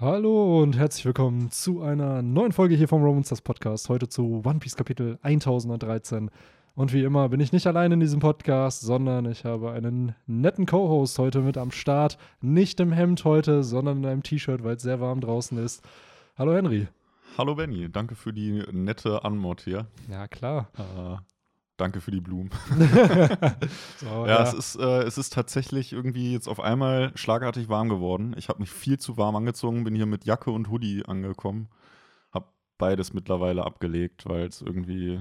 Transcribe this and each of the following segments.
Hallo und herzlich willkommen zu einer neuen Folge hier vom Romans das Podcast. Heute zu One Piece Kapitel 1013. Und wie immer bin ich nicht allein in diesem Podcast, sondern ich habe einen netten Co-Host heute mit am Start. Nicht im Hemd heute, sondern in einem T-Shirt, weil es sehr warm draußen ist. Hallo Henry. Hallo Benny, danke für die nette Anmod hier. Ja, klar. Äh, danke für die Blumen. So, ja, ja, Es, ist, äh, es ist tatsächlich irgendwie jetzt auf einmal schlagartig warm geworden. Ich habe mich viel zu warm angezogen, bin hier mit Jacke und Hoodie angekommen. Hab beides mittlerweile abgelegt, weil es irgendwie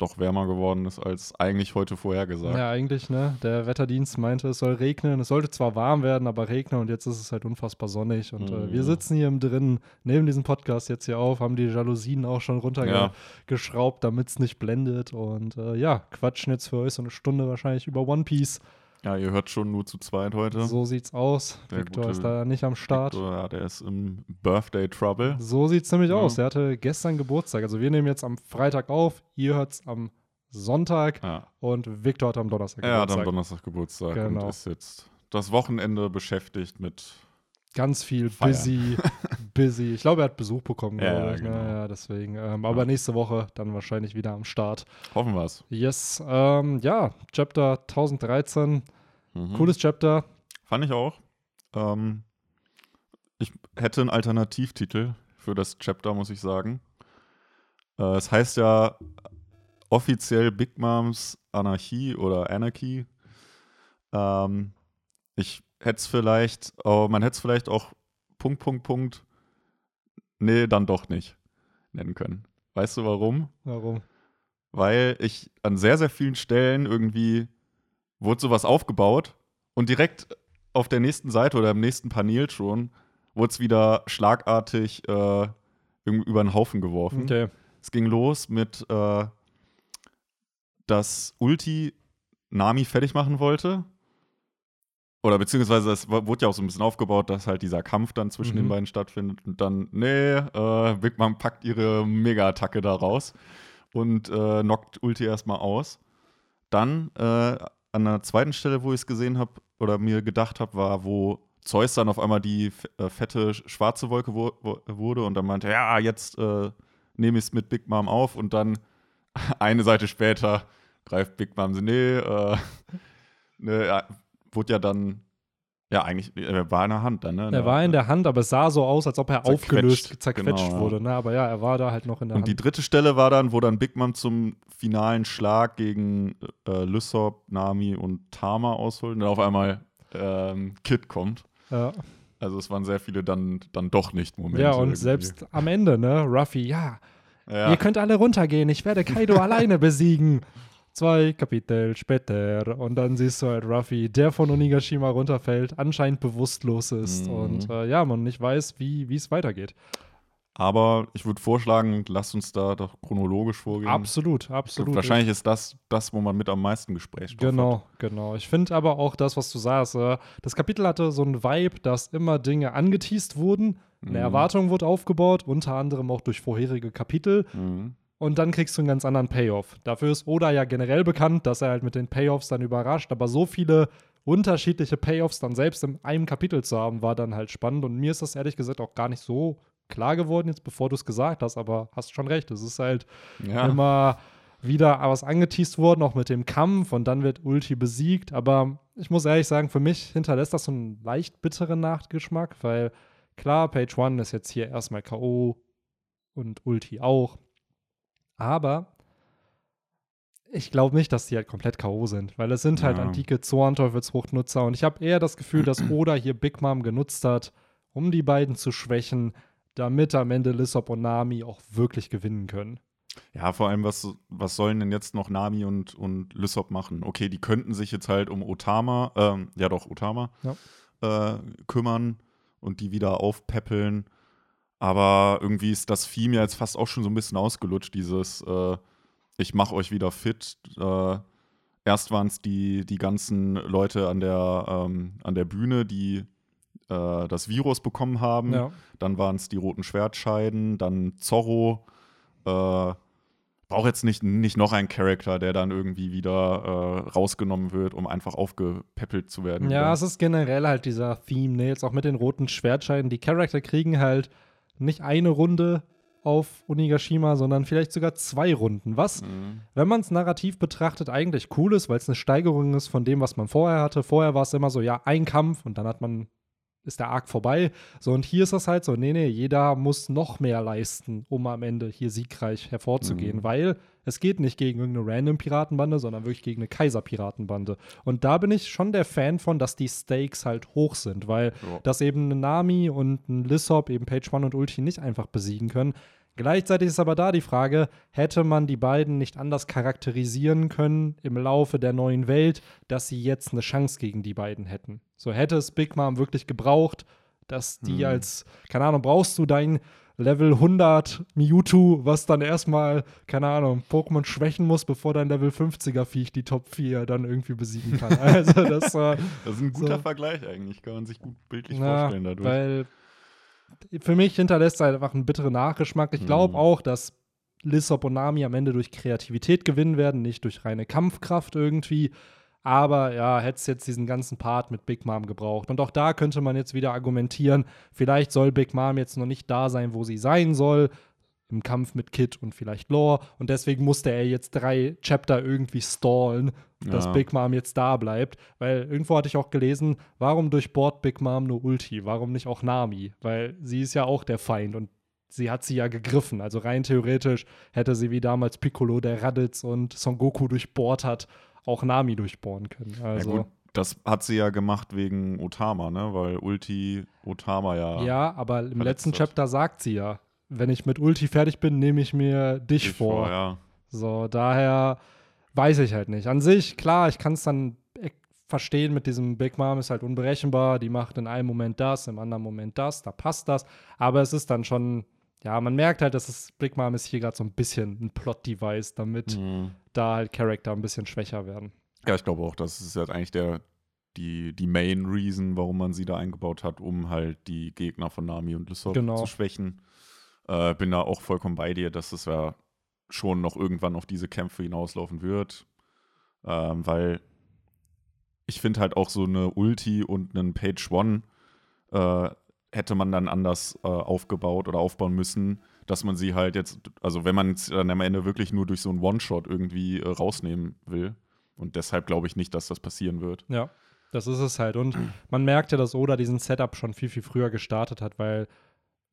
doch wärmer geworden ist als eigentlich heute vorhergesagt. Ja, eigentlich, ne? Der Wetterdienst meinte, es soll regnen. Es sollte zwar warm werden, aber regnen und jetzt ist es halt unfassbar sonnig. Und äh, wir Mhm. sitzen hier im Drinnen, nehmen diesen Podcast jetzt hier auf, haben die Jalousien auch schon Ja. runtergeschraubt, damit es nicht blendet. Und äh, ja, quatschen jetzt für euch so eine Stunde wahrscheinlich über One Piece. Ja, ihr hört schon nur zu zweit heute. So sieht's aus. Der Victor ist da nicht am Start. Victor, ja, der ist im Birthday Trouble. So sieht's nämlich Ja. aus. Er hatte gestern Geburtstag. Also wir nehmen jetzt am Freitag auf, ihr hört's am Sonntag Ja, und Victor hat am Donnerstag er hat am Geburtstag. Donnerstag Geburtstag Genau. und ist jetzt das Wochenende beschäftigt mit Ganz viel Feiern. busy, busy. Ich glaube, er hat Besuch bekommen, Ja, ich. genau. Ne? Ja, deswegen. Ähm, aber Ja. nächste Woche dann wahrscheinlich wieder am Start. Hoffen wir es. Yes. Ähm, ja, Chapter 1013. Mhm. Cooles Chapter. Fand ich auch. Ähm, ich hätte einen Alternativtitel für das Chapter, muss ich sagen. Äh, es heißt ja offiziell Big Moms Anarchie oder Anarchy. Ähm, ich hätte es vielleicht, oh, man hätte es vielleicht auch Punkt, Punkt, Punkt, nee, dann doch nicht nennen können. Weißt du warum? Warum? weil ich an sehr, sehr vielen Stellen irgendwie wurde sowas aufgebaut und direkt auf der nächsten Seite oder im nächsten Panel schon wurde es wieder schlagartig äh, irgendwie über den Haufen geworfen. Okay. Es ging los mit, äh, dass Ulti Nami fertig machen wollte. Oder beziehungsweise es w- wurde ja auch so ein bisschen aufgebaut, dass halt dieser Kampf dann zwischen Mhm. den beiden stattfindet. Und dann, nee, äh, Big Mom packt ihre Mega-Attacke da raus und äh, knockt Ulti erstmal aus. Dann äh, an der zweiten Stelle, wo ich es gesehen habe oder mir gedacht habe, war, wo Zeus dann auf einmal die äh, fette sch- schwarze Wolke wo wo wurde und dann meinte, ja, jetzt äh, nehme ich es mit Big Mom auf und dann eine Seite später greift Big Mom nee, äh, ne, wurde ja dann, ja, eigentlich, er war in der Hand dann, ne? Er war in der Hand, aber es sah so aus, als ob er Zerquetscht. aufgelöst, zerquetscht Genau, wurde. Ne? Aber ja, er war da halt noch in der Und die Hand. dritte Stelle war dann, wo dann Big Mom zum finalen Schlag gegen äh, Lysop, Nami und Tama ausholt und dann auf einmal ähm, Kid kommt. Ja. Also es waren sehr viele dann, dann doch nicht Momente. ja, und irgendwie. selbst am Ende, ne? Ruffy, ja, ja, Ihr könnt alle runtergehen, ich werde Kaido alleine besiegen. Zwei Kapitel später. Und dann siehst du halt Ruffy, der von Onigashima runterfällt, anscheinend bewusstlos ist Mhm. und äh, ja, man nicht weiß, wie es weitergeht. Aber ich würde vorschlagen, lasst uns da doch chronologisch vorgehen. Absolut, absolut. Wahrscheinlich ist das das, wo man mit am meisten Gesprächsstoff Genau, hat. genau. Ich finde aber auch das, was du sagst, äh, das Kapitel hatte so einen Vibe, dass immer Dinge angeteased wurden, eine Mhm. Erwartung wurde aufgebaut, unter anderem auch durch vorherige Kapitel. Mhm. Und dann kriegst du einen ganz anderen Payoff. Dafür ist Oda ja generell bekannt, dass er halt mit den Payoffs dann überrascht. Aber so viele unterschiedliche Payoffs dann selbst in einem Kapitel zu haben, war dann halt spannend. Und mir ist das ehrlich gesagt auch gar nicht so klar geworden, jetzt bevor du es gesagt hast. Aber hast schon recht. Es ist halt Ja. immer wieder was angeteased worden, auch mit dem Kampf. Und dann wird Ulti besiegt. Aber ich muss ehrlich sagen, für mich hinterlässt das so einen leicht bitteren Nachgeschmack, weil klar, Page One ist jetzt hier erstmal K.O. und Ulti auch. Aber ich glaube nicht, dass die halt komplett K.O. sind, weil es sind halt Ja. antike Zornteufelsfruchtnutzer und ich habe eher das Gefühl, dass Oda hier Big Mom genutzt hat, um die beiden zu schwächen, damit am Ende Lissop und Nami auch wirklich gewinnen können. Ja, vor allem, was, was sollen denn jetzt noch Nami und, und Lysop machen? Okay, die könnten sich jetzt halt um Otama, ähm, ja doch, Otama, äh, kümmern und die wieder aufpäppeln. Aber irgendwie ist das Theme ja jetzt fast auch schon so ein bisschen ausgelutscht, dieses äh, Ich mach euch wieder fit. Äh, erst waren es die, die ganzen Leute an der, ähm, an der Bühne, die äh, das Virus bekommen haben. Ja. Dann waren es die roten Schwertscheiden, dann Zorro, äh, brauche jetzt nicht, nicht noch einen Charakter, der dann irgendwie wieder äh, rausgenommen wird, um einfach aufgepäppelt zu werden. Ja, es ist generell halt dieser Theme, ne? Jetzt auch mit den roten Schwertscheiden. Die Charakter kriegen halt nicht eine Runde auf Onigashima, sondern vielleicht sogar zwei Runden. Was, Mhm. wenn man es narrativ betrachtet, eigentlich cool ist, weil es eine Steigerung ist von dem, was man vorher hatte. Vorher war es immer so, ja, ein Kampf und dann hat man ist der Arc vorbei. So, und hier ist das halt so, nee, nee, jeder muss noch mehr leisten, um am Ende hier siegreich hervorzugehen, Mhm. weil es geht nicht gegen irgendeine random Piratenbande, sondern wirklich gegen eine Kaiser-Piratenbande. Und da bin ich schon der Fan von, dass die Stakes halt hoch sind, weil Ja. dass eben ein Nami und ein Lissop eben Page One und Ulti nicht einfach besiegen können. Gleichzeitig ist aber da die Frage, hätte man die beiden nicht anders charakterisieren können im Laufe der neuen Welt, dass sie jetzt eine Chance gegen die beiden hätten. So hätte es Big Mom wirklich gebraucht, dass die Hm. als, keine Ahnung, brauchst du dein Level 100 Mewtwo, was dann erstmal, keine Ahnung, Pokémon schwächen muss, bevor dein Level 50er Viech die Top 4 dann irgendwie besiegen kann. Also das war Das ist ein guter So. Vergleich eigentlich, kann man sich gut bildlich ja, vorstellen dadurch. Weil für mich hinterlässt es einfach einen bitteren Nachgeschmack. Ich glaube Mhm. auch, dass Lissop und Nami am Ende durch Kreativität gewinnen werden, nicht durch reine Kampfkraft irgendwie. Aber ja, hätte es jetzt diesen ganzen Part mit Big Mom gebraucht. Und auch da könnte man jetzt wieder argumentieren, vielleicht soll Big Mom jetzt noch nicht da sein, wo sie sein soll, im Kampf mit Kid und vielleicht Lore. Und deswegen musste er jetzt drei Chapter irgendwie stallen, dass Ja. Big Mom jetzt da bleibt. Weil irgendwo hatte ich auch gelesen, warum durchbohrt Big Mom nur Ulti? Warum nicht auch Nami? Weil sie ist ja auch der Feind und sie hat sie ja gegriffen. Also rein theoretisch hätte sie wie damals Piccolo, der Raditz und Son Goku durchbohrt hat, auch Nami durchbohren können. Also. ja, das hat sie ja gemacht wegen Otama, ne? Weil Ulti Otama ja. Ja, aber im letzten hat. Chapter sagt sie ja, wenn ich mit Ulti fertig bin, nehme ich mir dich ich vor. ja. So, daher weiß ich halt nicht. An sich, klar, ich kann es dann e- verstehen mit diesem Big Mom ist halt unberechenbar, die macht in einem Moment das, im anderen Moment das, da passt das, aber es ist dann schon, ja, man merkt halt, dass es Big Mom ist hier gerade so ein bisschen ein Plot-Device, damit Mhm. da halt Charakter ein bisschen schwächer werden. Ja, ich glaube auch, das ist jetzt eigentlich der, die, die Main Reason, warum man sie da eingebaut hat, um halt die Gegner von Nami und Lysop Genau. zu schwächen. Äh, bin da auch vollkommen bei dir, dass es ja schon noch irgendwann auf diese Kämpfe hinauslaufen wird. Ähm, weil ich finde halt auch so eine Ulti und einen Page One äh, hätte man dann anders äh, aufgebaut oder aufbauen müssen, dass man sie halt jetzt, also wenn man es dann am Ende wirklich nur durch so einen One-Shot irgendwie äh, rausnehmen will. Und deshalb glaube ich nicht, dass das passieren wird. Ja, das ist es halt. Und man merkt ja, dass Oda diesen Setup schon viel, viel früher gestartet hat, weil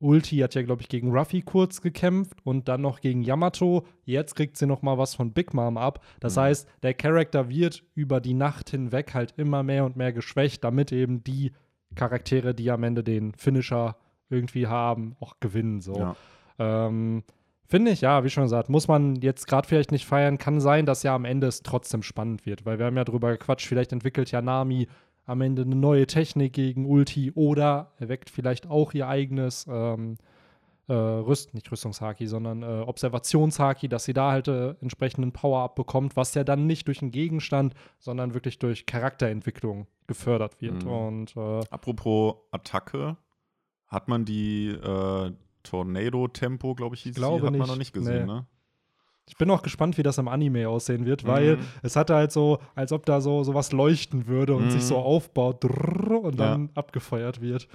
Ulti hat ja, glaube ich, gegen Ruffy kurz gekämpft und dann noch gegen Yamato. Jetzt kriegt sie noch mal was von Big Mom ab. Das Mhm. heißt, der Charakter wird über die Nacht hinweg halt immer mehr und mehr geschwächt, damit eben die Charaktere, die am Ende den Finisher irgendwie haben, auch gewinnen. So. Ja. Ähm, Finde ich, ja, wie schon gesagt, muss man jetzt gerade vielleicht nicht feiern. Kann sein, dass ja am Ende es trotzdem spannend wird, weil wir haben ja drüber gequatscht, vielleicht entwickelt ja Nami am Ende eine neue Technik gegen Ulti oder erweckt vielleicht auch ihr eigenes ähm, äh, Rüst, nicht Rüstungshaki, sondern äh, Observationshaki, dass sie da halt äh, entsprechenden Power-Up bekommt, was ja dann nicht durch einen Gegenstand, sondern wirklich durch Charakterentwicklung gefördert wird. Mhm. Und äh, Apropos Attacke, hat man die äh, Tornado-Tempo, glaube ich, hieß sie, glaube hat man noch nicht gesehen, Nee. ne? Ich bin auch gespannt, wie das im Anime aussehen wird, weil Mhm. es hatte halt so, als ob da so sowas leuchten würde und Mhm. sich so aufbaut drrrr, und Ja. dann abgefeuert wird.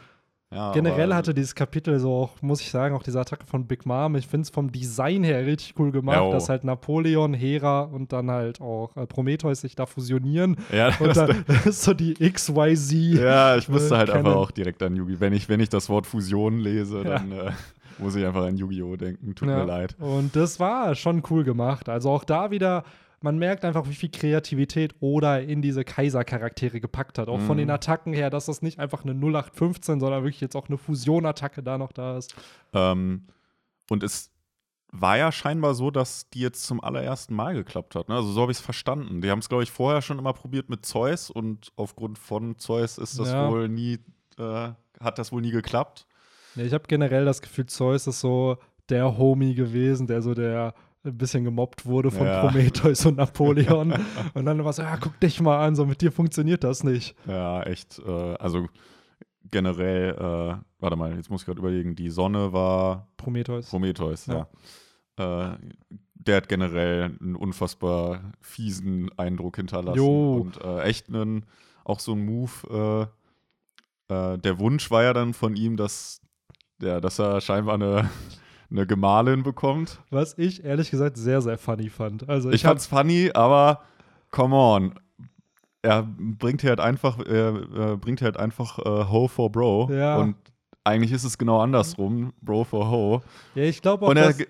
Ja, Generell hatte dieses Kapitel so auch, muss ich sagen, auch diese Attacke von Big Mom, ich finde es vom Design her richtig cool gemacht, Ja, oh. dass halt Napoleon, Hera und dann halt auch äh, Prometheus sich da fusionieren. Ja, Und das, dann ist so die XYZ. ja ich musste äh, halt einfach auch direkt an Yu-Gi-Oh! Wenn ich, wenn ich das Wort Fusion lese, Ja. dann äh, muss ich einfach an Yu-Gi-Oh! denken. Tut Ja. mir leid. Und das war schon cool gemacht. Also auch da wieder, man merkt einfach, wie viel Kreativität Oda in diese Kaiser-Charaktere gepackt hat. Auch von Mhm. den Attacken her, dass das nicht einfach eine 0815, sondern wirklich jetzt auch eine Fusion-Attacke da noch da ist. Ähm, und es war ja scheinbar so, dass die jetzt zum allerersten Mal geklappt hat. Ne? Also so habe ich es verstanden. Die haben es, glaube ich, vorher schon immer probiert mit Zeus und aufgrund von Zeus ist das Ja. wohl nie, äh, hat das wohl nie geklappt. Ja, ich habe generell das Gefühl, Zeus ist so der Homie gewesen, der so der ein bisschen gemobbt wurde von Ja. Prometheus und Napoleon. und dann war so, ja, guck dich mal an, so mit dir funktioniert das nicht. Ja, echt. Äh, also generell, äh, warte mal, jetzt muss ich gerade überlegen, die Sonne war Prometheus. Prometheus, ja. Äh, der hat generell einen unfassbar fiesen Eindruck hinterlassen. Jo. Und äh, echt einen, auch so ein Move. Äh, äh, der Wunsch war ja dann von ihm, dass, ja, dass er scheinbar eine, eine Gemahlin bekommt. Was ich ehrlich gesagt sehr, sehr funny fand. Also Ich ich, fand's funny, aber come on. Er bringt hier halt einfach, er, er bringt hier halt einfach äh, Ho for Bro. Ja. Und eigentlich ist es genau andersrum, Bro for Ho. ja, ich glaube auch, Und er äh,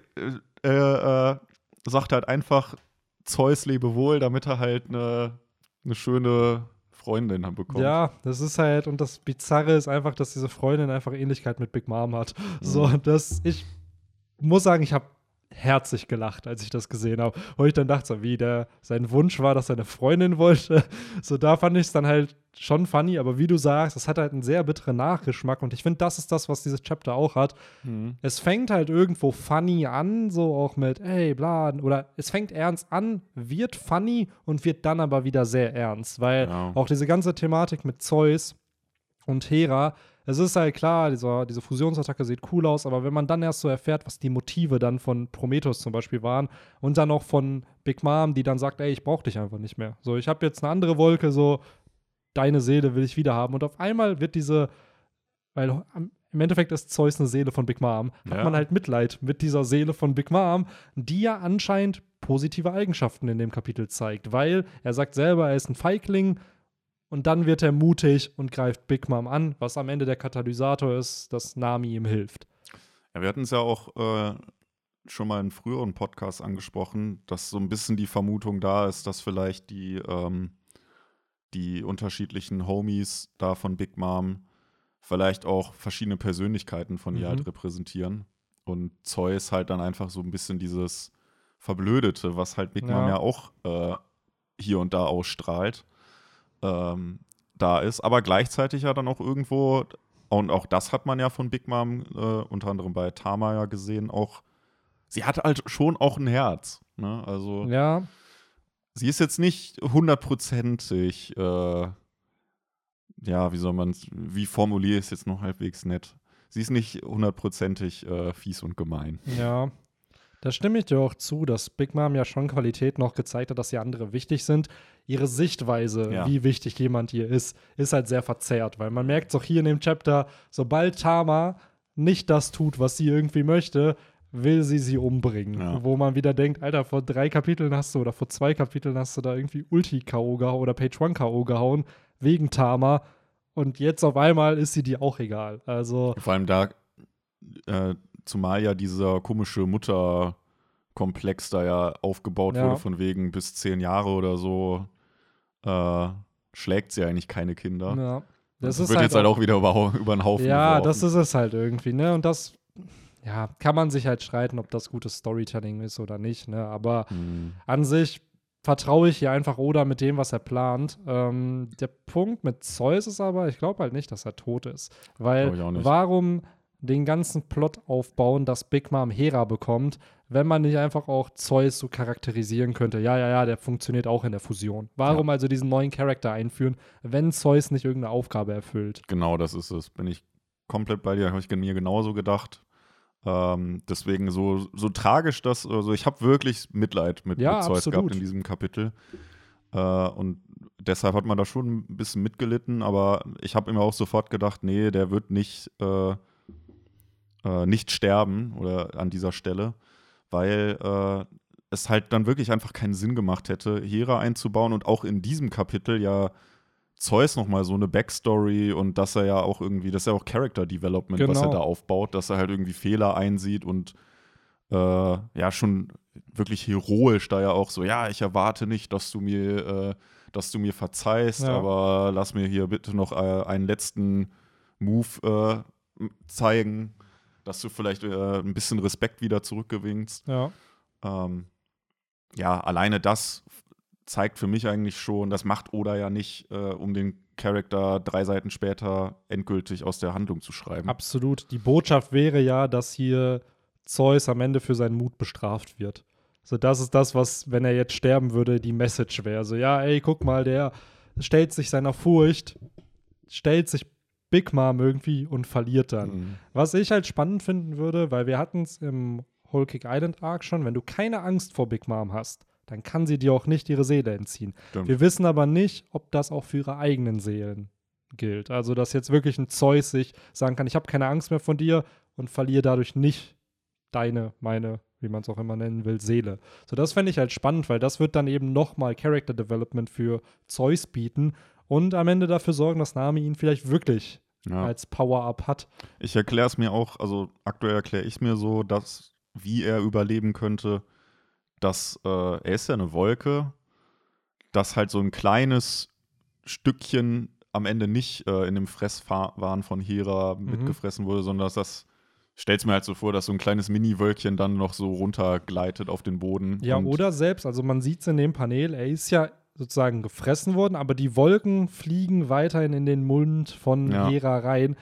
äh, äh, sagt halt einfach Zeus lebe wohl, damit er halt eine, eine schöne Freundin dann bekommt. ja, das ist halt, und das Bizarre ist einfach, dass diese Freundin einfach Ähnlichkeit mit Big Mom hat. So, Mhm. dass ich muss sagen, ich habe herzlich gelacht, als ich das gesehen habe. Und ich dann dachte so, wie der, sein Wunsch war, dass er eine Freundin wollte. So, da fand ich es dann halt schon funny, aber wie du sagst, es hat halt einen sehr bitteren Nachgeschmack und ich finde, das ist das, was dieses Chapter auch hat. Mhm. Es fängt halt irgendwo funny an, so auch mit, ey, bla, oder es fängt ernst an, wird funny und wird dann aber wieder sehr ernst, weil Ja. auch diese ganze Thematik mit Zeus und Hera, es ist halt klar, dieser, diese Fusionsattacke sieht cool aus, aber wenn man dann erst so erfährt, was die Motive dann von Prometheus zum Beispiel waren und dann auch von Big Mom, die dann sagt, ey, ich brauch dich einfach nicht mehr. So, ich habe jetzt eine andere Wolke, so, deine Seele will ich wieder haben. Und auf einmal wird diese, weil im Endeffekt ist Zeus eine Seele von Big Mom, hat Ja. man halt Mitleid mit dieser Seele von Big Mom, die ja anscheinend positive Eigenschaften in dem Kapitel zeigt, weil er sagt selber, er ist ein Feigling und dann wird er mutig und greift Big Mom an, was am Ende der Katalysator ist, dass Nami ihm hilft. Ja, wir hatten es ja auch äh, schon mal in früheren Podcasts angesprochen, dass so ein bisschen die Vermutung da ist, dass vielleicht die, ähm, die unterschiedlichen Homies da von Big Mom vielleicht auch verschiedene Persönlichkeiten von ihr Mhm. halt repräsentieren. Und Zeus halt dann einfach so ein bisschen dieses Verblödete, was halt Big Mom Ja. ja auch äh, hier und da ausstrahlt, ähm, da ist. Aber gleichzeitig ja dann auch irgendwo, und auch das hat man ja von Big Mom äh, unter anderem bei Tama ja gesehen, auch, sie hat halt schon auch ein Herz. Ne? Also Ja, sie ist jetzt nicht hundertprozentig, äh, ja, wie soll man es, wie formuliere ich es jetzt noch halbwegs nett? Sie ist nicht hundertprozentig äh, fies und gemein. Ja, da stimme ich dir auch zu, dass Big Mom ja schon Qualität noch gezeigt hat, dass ihr andere wichtig sind. Ihre Sichtweise, Ja. wie wichtig jemand hier ist, ist halt sehr verzerrt, weil man merkt es auch hier in dem Chapter, sobald Tama nicht das tut, was sie irgendwie möchte, will sie sie umbringen. Ja. Wo man wieder denkt, Alter, vor drei Kapiteln hast du oder vor zwei Kapiteln hast du da irgendwie Ulti-K.O. gehauen oder Page 1 K.O. gehauen, wegen Tama. Und jetzt auf einmal ist sie dir auch egal. Also, Vor allem da, äh, zumal ja dieser komische Mutterkomplex da ja aufgebaut Ja. wurde, von wegen bis zehn Jahre oder so, äh, schlägt sie eigentlich keine Kinder. ja. Das, ist wird jetzt halt auch auch wieder über, über den Haufen Ja, geworfen. das ist es halt irgendwie, ne? Und das, ja, kann man sich halt streiten, ob das gutes Storytelling ist oder nicht, ne? Aber Hm. an sich vertraue ich hier einfach Oda mit dem, was er plant. Ähm, der Punkt mit Zeus ist aber, ich glaube halt nicht, dass er tot ist. Weil warum den ganzen Plot aufbauen, dass Big Mom Hera bekommt, wenn man nicht einfach auch Zeus so charakterisieren könnte? Ja, ja, ja, der funktioniert auch in der Fusion. Warum also diesen neuen Charakter einführen, wenn Zeus nicht irgendeine Aufgabe erfüllt? Genau, das ist es. Bin ich komplett bei dir, habe ich mir genauso gedacht. Ähm, deswegen so, so tragisch das, also ich habe wirklich Mitleid mit, Ja, mit Zeus absolut. gehabt in diesem Kapitel. Äh, und deshalb hat man da schon ein bisschen mitgelitten, aber ich habe immer auch sofort gedacht, nee, der wird nicht, äh, äh, nicht sterben oder an dieser Stelle, weil äh, es halt dann wirklich einfach keinen Sinn gemacht hätte, Hera einzubauen und auch in diesem Kapitel ja Zeus nochmal so eine Backstory und dass er ja auch irgendwie, das ist ja auch Character Development, was er Genau. da aufbaut, dass er halt irgendwie Fehler einsieht und äh, ja, schon wirklich heroisch da ja auch so, ja, ich erwarte nicht, dass du mir, äh, dass du mir verzeihst, Ja. aber lass mir hier bitte noch äh, einen letzten Move äh, zeigen, dass du vielleicht äh, ein bisschen Respekt wieder zurückgewinnst. Ja. Ähm, ja, alleine das zeigt für mich eigentlich schon, das macht Oda ja nicht, äh, um den Charakter drei Seiten später endgültig aus der Handlung zu schreiben. Absolut. Die Botschaft wäre ja, dass hier Zeus am Ende für seinen Mut bestraft wird. So, das ist das, was, wenn er jetzt sterben würde, die Message wäre. So, ja, ey, guck mal, der stellt sich seiner Furcht, stellt sich Big Mom irgendwie und verliert dann. Mhm. Was ich halt spannend finden würde, weil wir hatten es im Whole Cake Island Arc schon, wenn du keine Angst vor Big Mom hast, dann kann sie dir auch nicht ihre Seele entziehen. Stimmt. Wir wissen aber nicht, ob das auch für ihre eigenen Seelen gilt. Also, dass jetzt wirklich ein Zeus sich sagen kann, ich habe keine Angst mehr von dir und verliere dadurch nicht deine, meine, wie man es auch immer nennen will, Seele. So, das fände ich halt spannend, weil das wird dann eben nochmal Character Development für Zeus bieten und am Ende dafür sorgen, dass Nami ihn vielleicht wirklich Ja. als Power-Up hat. Ich erkläre es mir auch, also aktuell erkläre ich mir so, dass, wie er überleben könnte, dass äh, er ist ja eine Wolke, dass halt so ein kleines Stückchen am Ende nicht äh, in dem Fresswahn von Hera Mhm. mitgefressen wurde, sondern dass das, stell's mir halt so vor, dass so ein kleines Mini-Wölkchen dann noch so runtergleitet auf den Boden. Ja, oder selbst, also man sieht es in dem Panel, er ist ja sozusagen gefressen worden, aber die Wolken fliegen weiterhin in den Mund von Ja. Hera rein.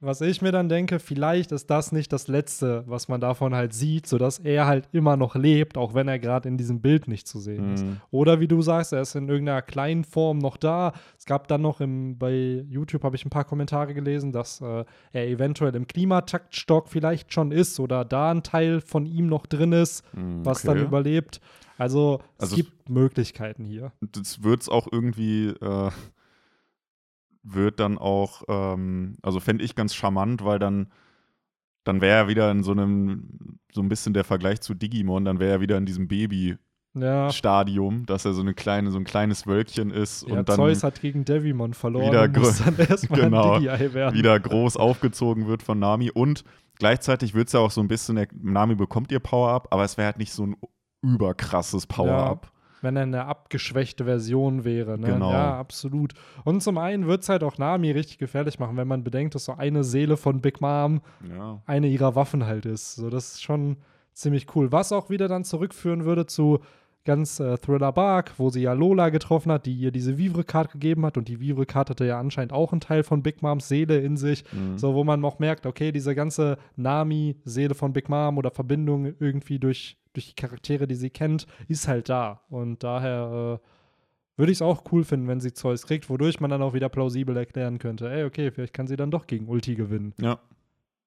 Was ich mir dann denke, vielleicht ist das nicht das Letzte, was man davon halt sieht, sodass er halt immer noch lebt, auch wenn er gerade in diesem Bild nicht zu sehen ist. Mhm. Oder wie du sagst, er ist in irgendeiner kleinen Form noch da. Es gab dann noch im, bei YouTube, habe ich ein paar Kommentare gelesen, dass äh, er eventuell im Klimataktstock vielleicht schon ist oder da ein Teil von ihm noch drin ist, Mhm, was okay. dann überlebt. Also, Also- es gibt Möglichkeiten hier. das wird es auch irgendwie, äh, wird dann auch, ähm, also fände ich ganz charmant, weil dann, dann wäre er wieder in so einem, so ein bisschen der Vergleich zu Digimon, dann wäre er wieder in diesem Baby-Stadium, Ja, dass er so eine kleine, so ein kleines Wölkchen ist ja und dann Zeus hat gegen Devimon verloren wieder muss dann erstmal Genau. werden. wieder groß aufgezogen wird von Nami und gleichzeitig wird es ja auch so ein bisschen, Nami bekommt ihr Power-Up, aber es wäre halt nicht so ein überkrasses Power-Up. Wenn er eine abgeschwächte Version wäre. Ne? Genau. Ja, absolut. Und zum einen wird es halt auch Nami richtig gefährlich machen, wenn man bedenkt, dass so eine Seele von Big Mom Ja. eine ihrer Waffen halt ist. So, das ist schon ziemlich cool. Was auch wieder dann zurückführen würde zu ganz äh, Thriller Bark, wo sie ja Lola getroffen hat, die ihr diese Vivre-Card gegeben hat. Und die Vivre-Card hatte ja anscheinend auch einen Teil von Big Moms Seele in sich. Mhm. So, wo man auch merkt, okay, diese ganze Nami-Seele von Big Mom oder Verbindung irgendwie durch, durch die Charaktere, die sie kennt, ist halt da. Und daher äh, würde ich es auch cool finden, wenn sie Zeus kriegt, wodurch man dann auch wieder plausibel erklären könnte, ey, okay, vielleicht kann sie dann doch gegen Ulti gewinnen. ja,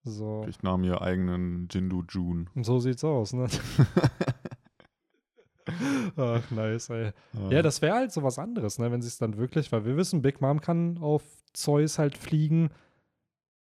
So. ich nahm ihr eigenen Jindu Jun. Und so sieht's aus, ne? Ach, nice, ey. Ja, das wäre halt so was anderes, ne, wenn sie es dann wirklich, weil wir wissen, Big Mom kann auf Zeus halt fliegen.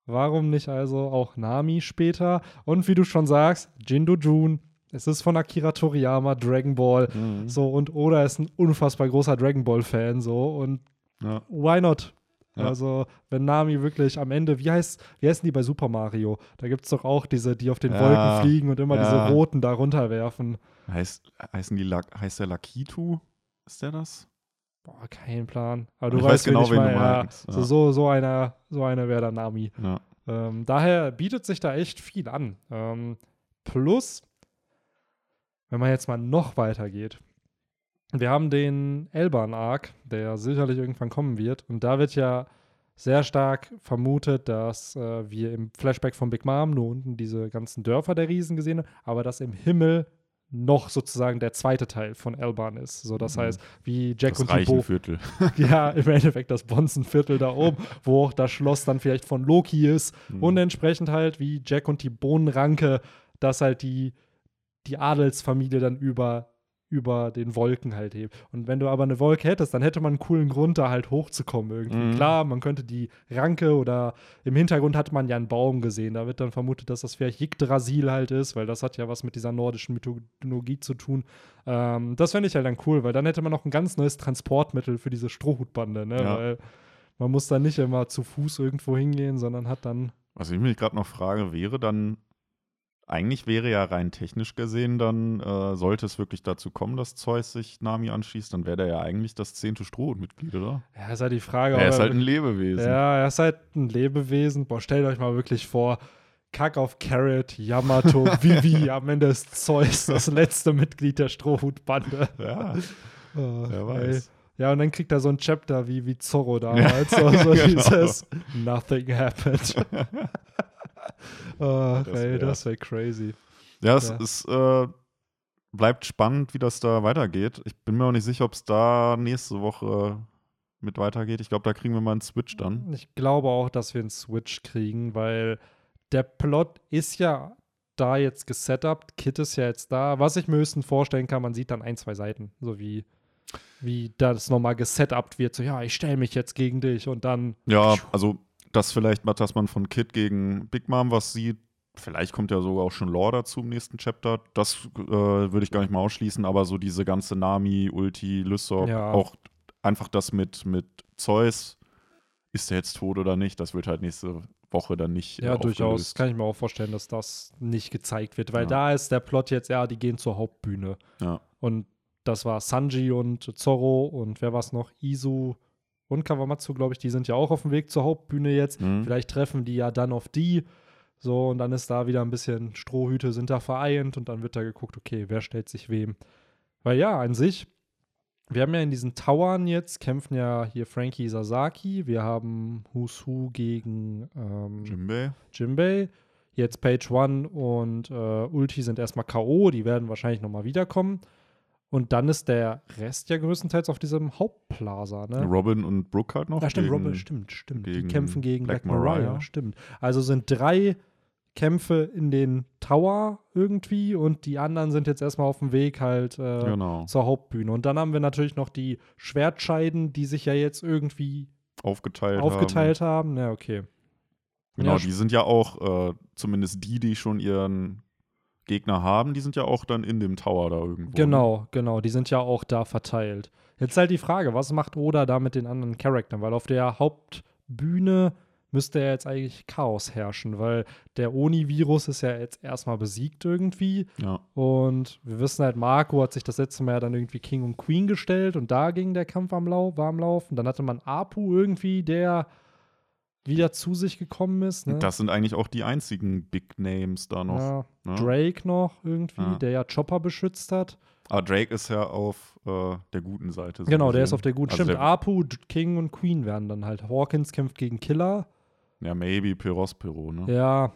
Warum nicht also auch Nami später? Und wie du schon sagst, Jindo Jun, es ist von Akira Toriyama, Dragon Ball. Mhm. So, und Oda ist ein unfassbar großer Dragon Ball-Fan, so, und Ja. why not? Ja. Also, wenn Nami wirklich am Ende, wie heißt, wie heißen die bei Super Mario? Da gibt es doch auch diese, die auf den Ja, Wolken fliegen und immer ja. diese roten da runterwerfen. Heißt, heißen die heißt der Lakitu? Ist der das? Boah, kein Plan. Aber du Ich weißt weiß genau, ich wen du meine, ja, meinst, So, so, so einer, so einer wäre der Nami. Ja. Ähm, daher bietet sich da echt viel an. Ähm, plus, wenn man jetzt mal noch weiter geht, wir haben den Elban-Arc, der sicherlich irgendwann kommen wird. Und da wird ja sehr stark vermutet, dass äh, wir im Flashback von Big Mom nur unten diese ganzen Dörfer der Riesen gesehen haben, aber dass im Himmel noch sozusagen der zweite Teil von Elban ist. So, das Mhm. heißt, wie Jack Das und die Bo Reichenviertel. ja, im Endeffekt das Bonzenviertel da oben, wo auch das Schloss dann vielleicht von Loki ist. Mhm. Und entsprechend halt wie Jack und die Bohnenranke, dass halt die, die Adelsfamilie dann über, über den Wolken halt hebt. Und wenn du aber eine Wolke hättest, dann hätte man einen coolen Grund, da halt hochzukommen irgendwie. Mhm. Klar, man könnte die Ranke oder im Hintergrund hat man ja einen Baum gesehen. Da wird dann vermutet, dass das vielleicht Yggdrasil halt ist, weil das hat ja was mit dieser nordischen Mythologie zu tun. Ähm, das fände ich halt dann cool, weil dann hätte man noch ein ganz neues Transportmittel für diese Strohhutbande, ne? Ja. Weil man muss dann nicht immer zu Fuß irgendwo hingehen, sondern hat dann Was ich mich gerade noch frage, wäre dann, eigentlich wäre ja rein technisch gesehen dann, äh, sollte es wirklich dazu kommen, dass Zeus sich Nami anschließt, dann wäre der ja eigentlich das zehnte Strohhutmitglied, oder? Ja, ist halt die Frage. er ist halt ein Lebewesen. Ja, er ist halt ein Lebewesen. Boah, stellt euch mal wirklich vor, Kack auf Carrot, Yamato, Vivi, am Ende ist Zeus das letzte Mitglied der Strohhutbande. Ja, Oh, wer ey. weiß. Ja, und dann kriegt er so ein Chapter wie, wie Zorro damals. Ja, so, so genau. dieses Nothing happened. oh, Das ey, wär- das wäre crazy. Ja, es Ja. ist, äh, bleibt spannend, wie das da weitergeht. Ich bin mir auch nicht sicher, ob es da nächste Woche mit weitergeht. Ich glaube, da kriegen wir mal einen Switch dann. Ich glaube auch, dass wir einen Switch kriegen, weil der Plot ist ja da jetzt gesetupt. Kit ist ja jetzt da. Was ich mir höchstens vorstellen kann, man sieht dann ein, zwei Seiten, so wie, wie das nochmal gesetupt wird. So, ja, ich stelle mich jetzt gegen dich und dann. Ja, also das vielleicht mal, dass man von Kid gegen Big Mom was sieht. Vielleicht kommt ja sogar auch schon Lore dazu im nächsten Chapter. Das äh, würde ich gar nicht mal ausschließen, aber so diese ganze Nami, Ulti, Lysop, Ja. auch einfach das mit, mit Zeus, ist der jetzt tot oder nicht, das wird halt nächste Woche dann nicht. Ja, äh, durchaus. aufgelöst. Kann ich mir auch vorstellen, dass das nicht gezeigt wird, weil Ja. da ist der Plot jetzt, ja, die gehen zur Hauptbühne. Ja. Und das war Sanji und Zorro und wer war es noch? Isu und Kawamatsu, glaube ich, die sind ja auch auf dem Weg zur Hauptbühne jetzt. Mhm. Vielleicht treffen die ja dann auf die. So, und dann ist da wieder ein bisschen Strohhüte sind da vereint und dann wird da geguckt, okay, wer stellt sich wem. Weil ja, an sich, wir haben ja in diesen Towern jetzt, kämpfen ja hier Frankie Sasaki, wir haben Who's Who gegen ähm, Jimbei. Jimbei. Jetzt Page One und äh, Ulti sind erstmal K.O., die werden wahrscheinlich nochmal wiederkommen. Und dann ist der Rest ja größtenteils auf diesem Hauptplaza, ne? Robin und Brooke halt noch. Ja, stimmt, gegen- Robin, stimmt, stimmt. Die kämpfen gegen Black, Black Mariah, Mariah. stimmt. Also sind drei Kämpfe in den Tower irgendwie und die anderen sind jetzt erstmal auf dem Weg halt äh, Genau. zur Hauptbühne. Und dann haben wir natürlich noch die Schwertscheiden, die sich ja jetzt irgendwie Aufgeteilt. aufgeteilt haben. Ja, okay. Haben. Genau, Ja, die sind ja auch, äh, zumindest die, die schon ihren Gegner haben, die sind ja auch dann in dem Tower da irgendwo. Genau, genau. Die sind ja auch da verteilt. Jetzt halt die Frage, was macht Oda da mit den anderen Charakteren? Weil auf der Hauptbühne müsste ja jetzt eigentlich Chaos herrschen, weil der Oni-Virus ist ja jetzt erstmal besiegt irgendwie. Ja. Und wir wissen halt, Marco hat sich das letzte Mal ja dann irgendwie King und Queen gestellt und da ging der Kampf am Lau war am Laufen. Dann hatte man Apu irgendwie, der wieder zu sich gekommen ist. Ne? Das sind eigentlich auch die einzigen Big Names da noch. ja, ne? Drake noch irgendwie, Ja. der ja Chopper beschützt hat. Aber Drake ist ja auf äh, der guten Seite. so Genau, der ist auf der guten. Also Stimmt, der- Apu, King und Queen werden dann halt. Hawkins kämpft gegen Killer. Ja, maybe Perospero, ne? Ja,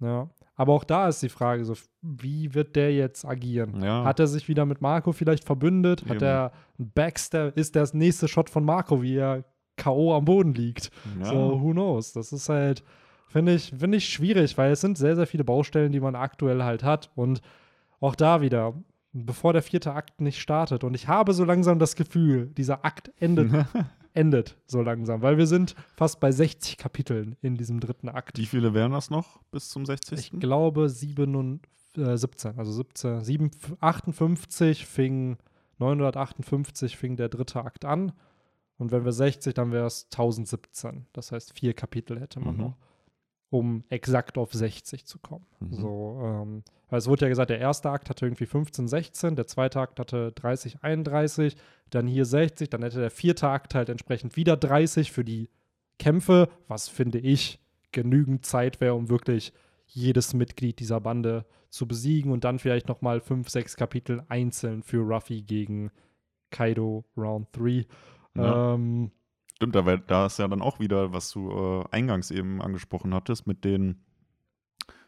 ja. Aber auch da ist die Frage, so, wie wird der jetzt agieren? Ja. Hat er sich wieder mit Marco vielleicht verbündet? Hat Eben. er einen Backstab? Ist das nächste Shot von Marco, wie er K.O. am Boden liegt? Ja. So, who knows? Das ist halt, finde ich, finde ich schwierig, weil es sind sehr, sehr viele Baustellen, die man aktuell halt hat. Und auch da wieder, bevor der vierte Akt nicht startet. Und ich habe so langsam das Gefühl, dieser Akt endet, endet so langsam, weil wir sind fast bei 60 Kapiteln in diesem dritten Akt. Wie viele wären das noch bis zum 60.? Ich glaube 7 und, äh, 17, also 17, 7, 58 fing, 958 fing der dritte Akt an. Und wenn wir 60, dann wäre es 1017. Das heißt, vier Kapitel hätte man Mhm. noch, um exakt auf 60 zu kommen. Mhm. So, ähm, weil es wurde ja gesagt, der erste Akt hatte irgendwie 15, 16, der zweite Akt hatte 30, 31, dann hier 60, dann hätte der vierte Akt halt entsprechend wieder 30 für die Kämpfe, was finde ich genügend Zeit wäre, um wirklich jedes Mitglied dieser Bande zu besiegen und dann vielleicht noch mal fünf, sechs Kapitel einzeln für Ruffy gegen Kaido Round 3. Ja. Ähm, Stimmt, da, da ist ja dann auch wieder, was du äh, eingangs eben angesprochen hattest, mit den,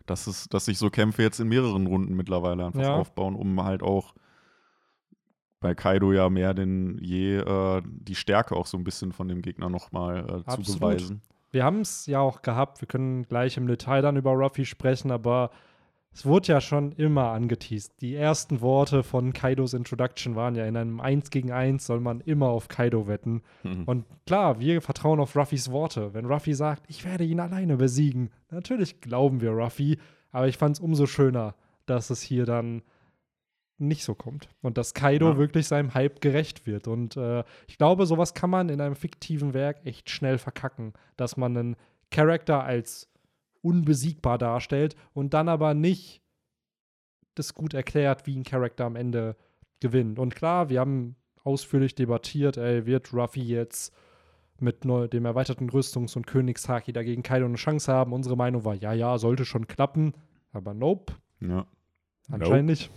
dass, es, dass sich so Kämpfe jetzt in mehreren Runden mittlerweile einfach Ja. aufbauen, um halt auch bei Kaido ja mehr denn je äh, die Stärke auch so ein bisschen von dem Gegner nochmal äh, zu beweisen. wir haben es ja auch gehabt, wir können gleich im Detail dann über Ruffy sprechen, aber es wurde ja schon immer angeteased. Die ersten Worte von Kaidos Introduction waren ja, in einem 1 gegen 1 soll man immer auf Kaido wetten. Mhm. Und klar, wir vertrauen auf Ruffys Worte. Wenn Ruffy sagt, ich werde ihn alleine besiegen, natürlich glauben wir Ruffy, aber ich fand es umso schöner, dass es hier dann nicht so kommt und dass Kaido Ja. wirklich seinem Hype gerecht wird. Und äh, ich glaube, sowas kann man in einem fiktiven Werk echt schnell verkacken, dass man einen Charakter als unbesiegbar darstellt und dann aber nicht das gut erklärt, wie ein Charakter am Ende gewinnt. Und klar, wir haben ausführlich debattiert, ey, wird Ruffy jetzt mit neu, dem erweiterten Rüstungs- und Königshaki dagegen Kaido eine Chance haben? Unsere Meinung war, ja, ja, sollte schon klappen, aber nope, Ja. anscheinend nicht.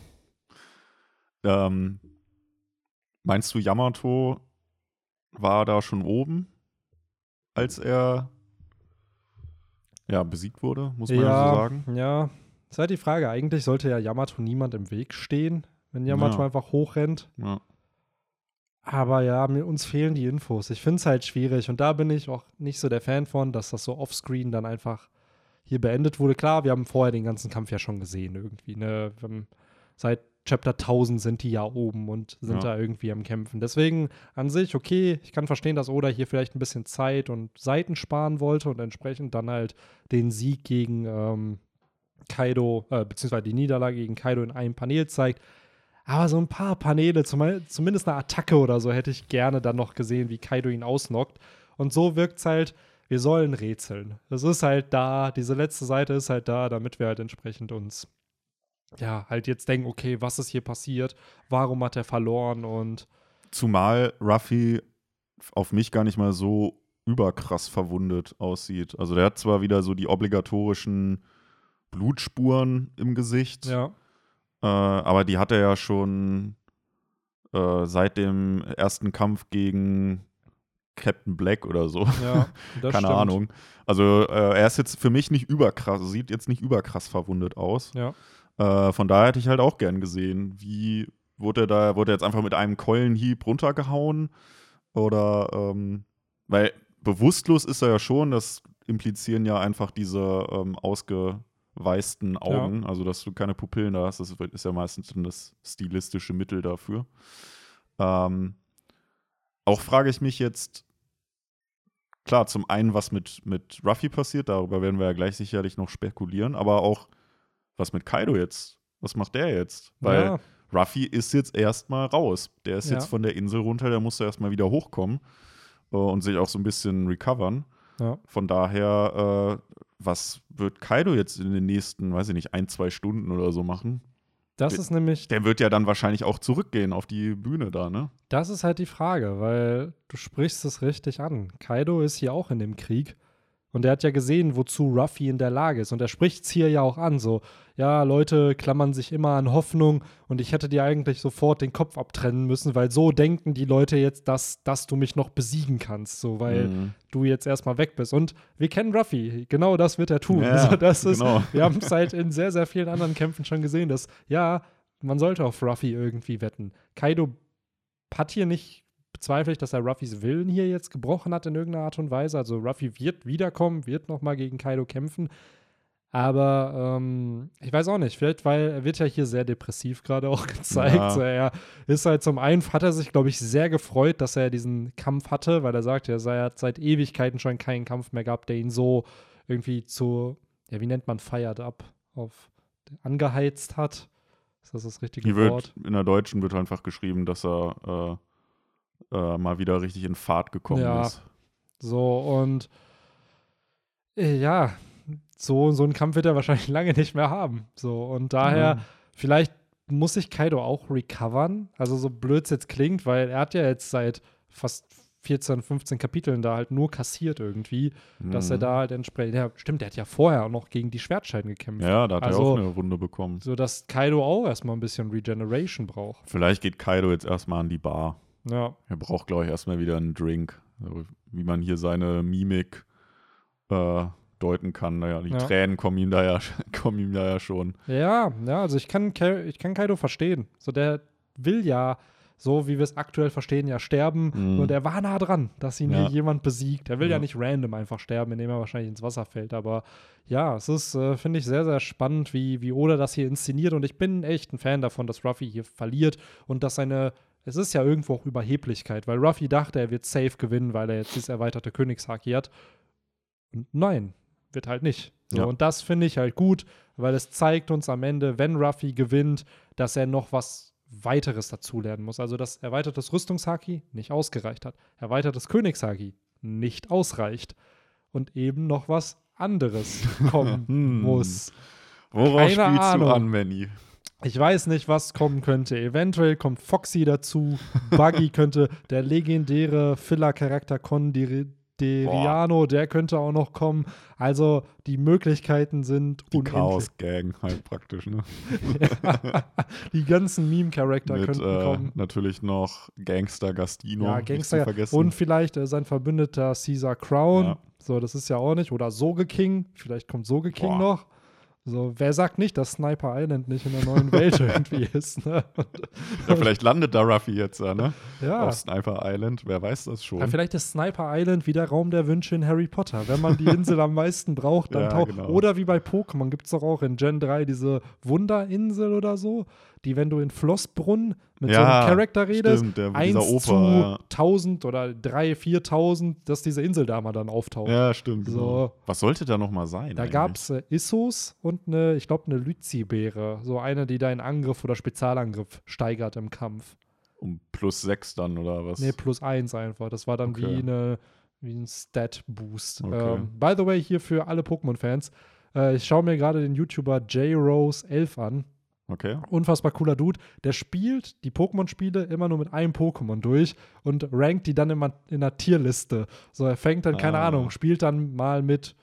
Ähm, meinst du, Yamato war da schon oben, als er ja, besiegt wurde, muss man ja, so sagen? Ja, ist halt die Frage. Eigentlich sollte ja Yamato niemand im Weg stehen, wenn Yamato Ja. einfach hochrennt. Ja. Aber ja, mir, uns fehlen die Infos. Ich finde es halt schwierig und da bin ich auch nicht so der Fan von, dass das so offscreen dann einfach hier beendet wurde. Klar, wir haben vorher den ganzen Kampf ja schon gesehen irgendwie. Ne? Seit Chapter 1000 sind die ja oben und sind ja. da irgendwie am Kämpfen. Deswegen an sich, okay, ich kann verstehen, dass Oda hier vielleicht ein bisschen Zeit und Seiten sparen wollte und entsprechend dann halt den Sieg gegen ähm, Kaido, äh, beziehungsweise die Niederlage gegen Kaido in einem Panel zeigt. Aber so ein paar Paneele, zum, zumindest eine Attacke oder so, hätte ich gerne dann noch gesehen, wie Kaido ihn ausnockt. Und so wirkt es halt, wir sollen rätseln. Das ist halt da, diese letzte Seite ist halt da, damit wir halt entsprechend uns, ja, halt jetzt denken, okay, was ist hier passiert? Warum hat er verloren? Und. Zumal Ruffy auf mich gar nicht mal so überkrass verwundet aussieht. Also der hat zwar wieder so die obligatorischen Blutspuren im Gesicht. Ja. Äh, aber die hat er ja schon äh, seit dem ersten Kampf gegen Captain Black oder so. Ja, Keine stimmt. Ahnung. Also äh, er ist jetzt für mich nicht überkrass, sieht jetzt nicht überkrass verwundet aus. Ja. Äh, von daher hätte ich halt auch gern gesehen, wie wurde er da, wurde er jetzt einfach mit einem Keulenhieb runtergehauen? Oder ähm, weil bewusstlos ist er ja schon, das implizieren ja einfach diese ähm, ausge weißen Augen, ja. also dass du keine Pupillen da hast, das ist ja meistens das stilistische Mittel dafür. Ähm, auch frage ich mich jetzt, klar, zum einen, was mit, mit Ruffy passiert, darüber werden wir ja gleich sicherlich noch spekulieren, aber auch, was mit Kaido jetzt? Was macht der jetzt? Weil ja. Ruffy ist jetzt erstmal raus. Der ist ja. jetzt von der Insel runter, der muss erstmal wieder hochkommen äh, und sich auch so ein bisschen recovern. Ja. Von daher, äh, was wird Kaido jetzt in den nächsten, weiß ich nicht, ein, zwei Stunden oder so machen? Das ist nämlich. Der wird ja dann wahrscheinlich auch zurückgehen auf die Bühne da, ne? Das ist halt die Frage, weil du sprichst es richtig an. Kaido ist hier auch in dem Krieg. Und er hat ja gesehen, wozu Ruffy in der Lage ist. Und er spricht es hier ja auch an, so, ja, Leute klammern sich immer an Hoffnung und ich hätte dir eigentlich sofort den Kopf abtrennen müssen, weil so denken die Leute jetzt, dass, dass du mich noch besiegen kannst, so, weil mhm. du jetzt erstmal weg bist. Und wir kennen Ruffy, genau das wird er tun. Ja, also das ist, genau. Wir haben es halt in sehr, sehr vielen anderen Kämpfen schon gesehen, dass, ja, man sollte auf Ruffy irgendwie wetten. Kaido hat hier nicht bezweifle ich, dass er Ruffys Willen hier jetzt gebrochen hat in irgendeiner Art und Weise. Also Ruffy wird wiederkommen, wird nochmal gegen Kaido kämpfen. Aber ähm, ich weiß auch nicht, vielleicht, weil er wird ja hier sehr depressiv gerade auch gezeigt. Ja. So, er ist halt zum einen, hat er sich, glaube ich, sehr gefreut, dass er diesen Kampf hatte, weil er sagt, er sei, hat seit Ewigkeiten schon keinen Kampf mehr gehabt, der ihn so irgendwie zu, ja, wie nennt man, feiert ab, auf angeheizt hat. Ist das das richtige Wort? in der Deutschen wird einfach geschrieben, dass er äh äh, mal wieder richtig in Fahrt gekommen ja. ist. So, und äh, ja, so, so einen Kampf wird er wahrscheinlich lange nicht mehr haben. So, und daher, mhm. vielleicht muss sich Kaido auch recovern. Also, so blöd es jetzt klingt, weil er hat ja jetzt seit fast 14, 15 Kapiteln da halt nur kassiert irgendwie, mhm. dass er mhm. da halt entsprechend, ja, stimmt, der hat ja vorher auch noch gegen die Schwertscheiden gekämpft. Ja, da hat also, er auch eine Wunde bekommen. So dass Kaido auch erstmal ein bisschen Regeneration braucht. Vielleicht geht Kaido jetzt erstmal an die Bar. Ja. Er braucht, glaube ich, erstmal wieder einen Drink. Also, wie man hier seine Mimik äh, deuten kann. Naja, die ja. Tränen kommen ihm, da ja, kommen ihm da ja schon. Ja, ja, also ich kann, ich kann Kaido verstehen. So, der will ja, so wie wir es aktuell verstehen, ja sterben. Mhm. Und er war nah dran, dass ihn ja. hier jemand besiegt. Er will ja. ja. nicht random einfach sterben, indem er wahrscheinlich ins Wasser fällt. Aber ja, es ist, äh, finde ich, sehr, sehr spannend, wie, wie Oda das hier inszeniert. Und ich bin echt ein Fan davon, dass Ruffy hier verliert und dass seine es ist ja irgendwo auch Überheblichkeit, weil Ruffy dachte, er wird safe gewinnen, weil er jetzt dieses erweiterte Königshaki hat. Und nein, wird halt nicht. So, ja. Und das finde ich halt gut, weil es zeigt uns am Ende, wenn Ruffy gewinnt, dass er noch was weiteres dazulernen muss. Also, dass erweitertes Rüstungshaki nicht ausgereicht hat. Erweitertes Königshaki nicht ausreicht. Und eben noch was anderes kommen hm. muss. Worauf Keine spielst Ahnung. du an, Manny? Ich weiß nicht, was kommen könnte. Eventuell kommt Foxy dazu. Buggy könnte der legendäre Filler-Charakter Condiriano, der könnte auch noch kommen. Also die Möglichkeiten sind die Chaos-Gang halt praktisch, ne? ja, die ganzen Meme-Charakter könnten äh, kommen. Natürlich noch Gangster Gastino. Ja, Gangster. Und vielleicht äh, sein Verbündeter Caesar Crown. Ja. So, das ist ja auch nicht. Oder Soge King. Vielleicht kommt Soge King Boah. noch. So, wer sagt nicht, dass Sniper Island nicht in der neuen Welt irgendwie ist? Ne? Ja, vielleicht landet da Ruffy jetzt, ja, ne? Ja. Auf Sniper Island, wer weiß das schon. Ja, vielleicht ist Sniper Island wie der Raum der Wünsche in Harry Potter. Wenn man die Insel am meisten braucht, dann Ja, taucht. genau. Oder wie bei Pokémon gibt es doch auch in Gen 3 diese Wunderinsel oder so, die, wenn du in Flossbrunn mit so Ja, einem Charakter redest, stimmt, der- 1 dieser Opa, zu ja. 1000 oder 3, 4000, dass diese Insel da mal dann auftaucht. Ja, stimmt. So. Genau. Was sollte da nochmal sein? Da gab es äh, Issos und eine, ich glaube, eine Lyzi-Beere. So eine, die deinen Angriff oder Spezialangriff steigert im Kampf. Um plus sechs dann, oder was? Nee, plus eins einfach. Das war dann Okay. wie, eine, wie ein Stat-Boost. Okay. Ähm, by the way, hier für alle Pokémon-Fans, äh, ich schaue mir gerade den YouTuber JRose11 an. Okay. Unfassbar cooler Dude. Der spielt die Pokémon-Spiele immer nur mit einem Pokémon durch und rankt die dann immer in einer Tierliste. So, er fängt dann, keine Ah. Ahnung, spielt dann mal mit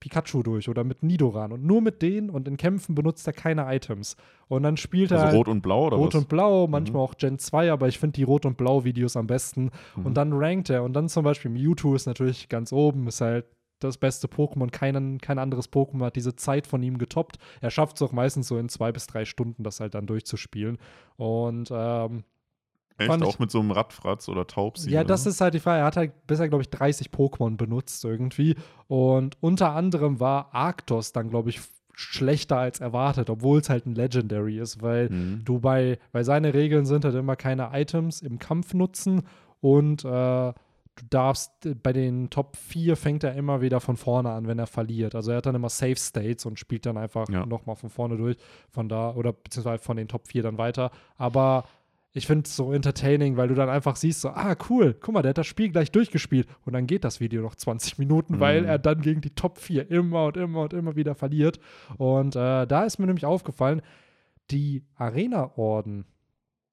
Pikachu durch oder mit Nidoran und nur mit denen und in Kämpfen benutzt er keine Items. Und dann spielt er Also halt rot und blau oder Rot was? und Blau, manchmal auch Gen 2, aber ich finde die Rot- und Blau-Videos am besten. Mhm. Und dann rankt er. Und dann zum Beispiel Mewtwo ist natürlich ganz oben, ist halt das beste Pokémon. Kein, kein anderes Pokémon hat diese Zeit von ihm getoppt. Er schafft es auch meistens so in zwei bis drei Stunden, das halt dann durchzuspielen. Und ähm, Echt? fand ich- Auch mit so einem Radfratz oder Taubsi? ja, oder? das ist halt die Frage. Er hat halt bisher, glaube ich, 30 Pokémon benutzt irgendwie. Und unter anderem war Arctos dann, glaube ich, schlechter als erwartet, obwohl es halt ein Legendary ist, weil Mhm. du bei, weil seine Regeln sind halt immer keine Items im Kampf nutzen und äh, du darfst bei den Top 4 fängt er immer wieder von vorne an, wenn er verliert. Also er hat dann immer Safe States und spielt dann einfach Ja. nochmal von vorne durch, von da oder beziehungsweise von den Top 4 dann weiter. Aber ich finde es so entertaining, weil du dann einfach siehst, so, ah, cool, guck mal, der hat das Spiel gleich durchgespielt. Und dann geht das Video noch 20 Minuten, weil Mhm. er dann gegen die Top 4 immer und immer und immer wieder verliert. Und äh, da ist mir nämlich aufgefallen, die Arena-Orden,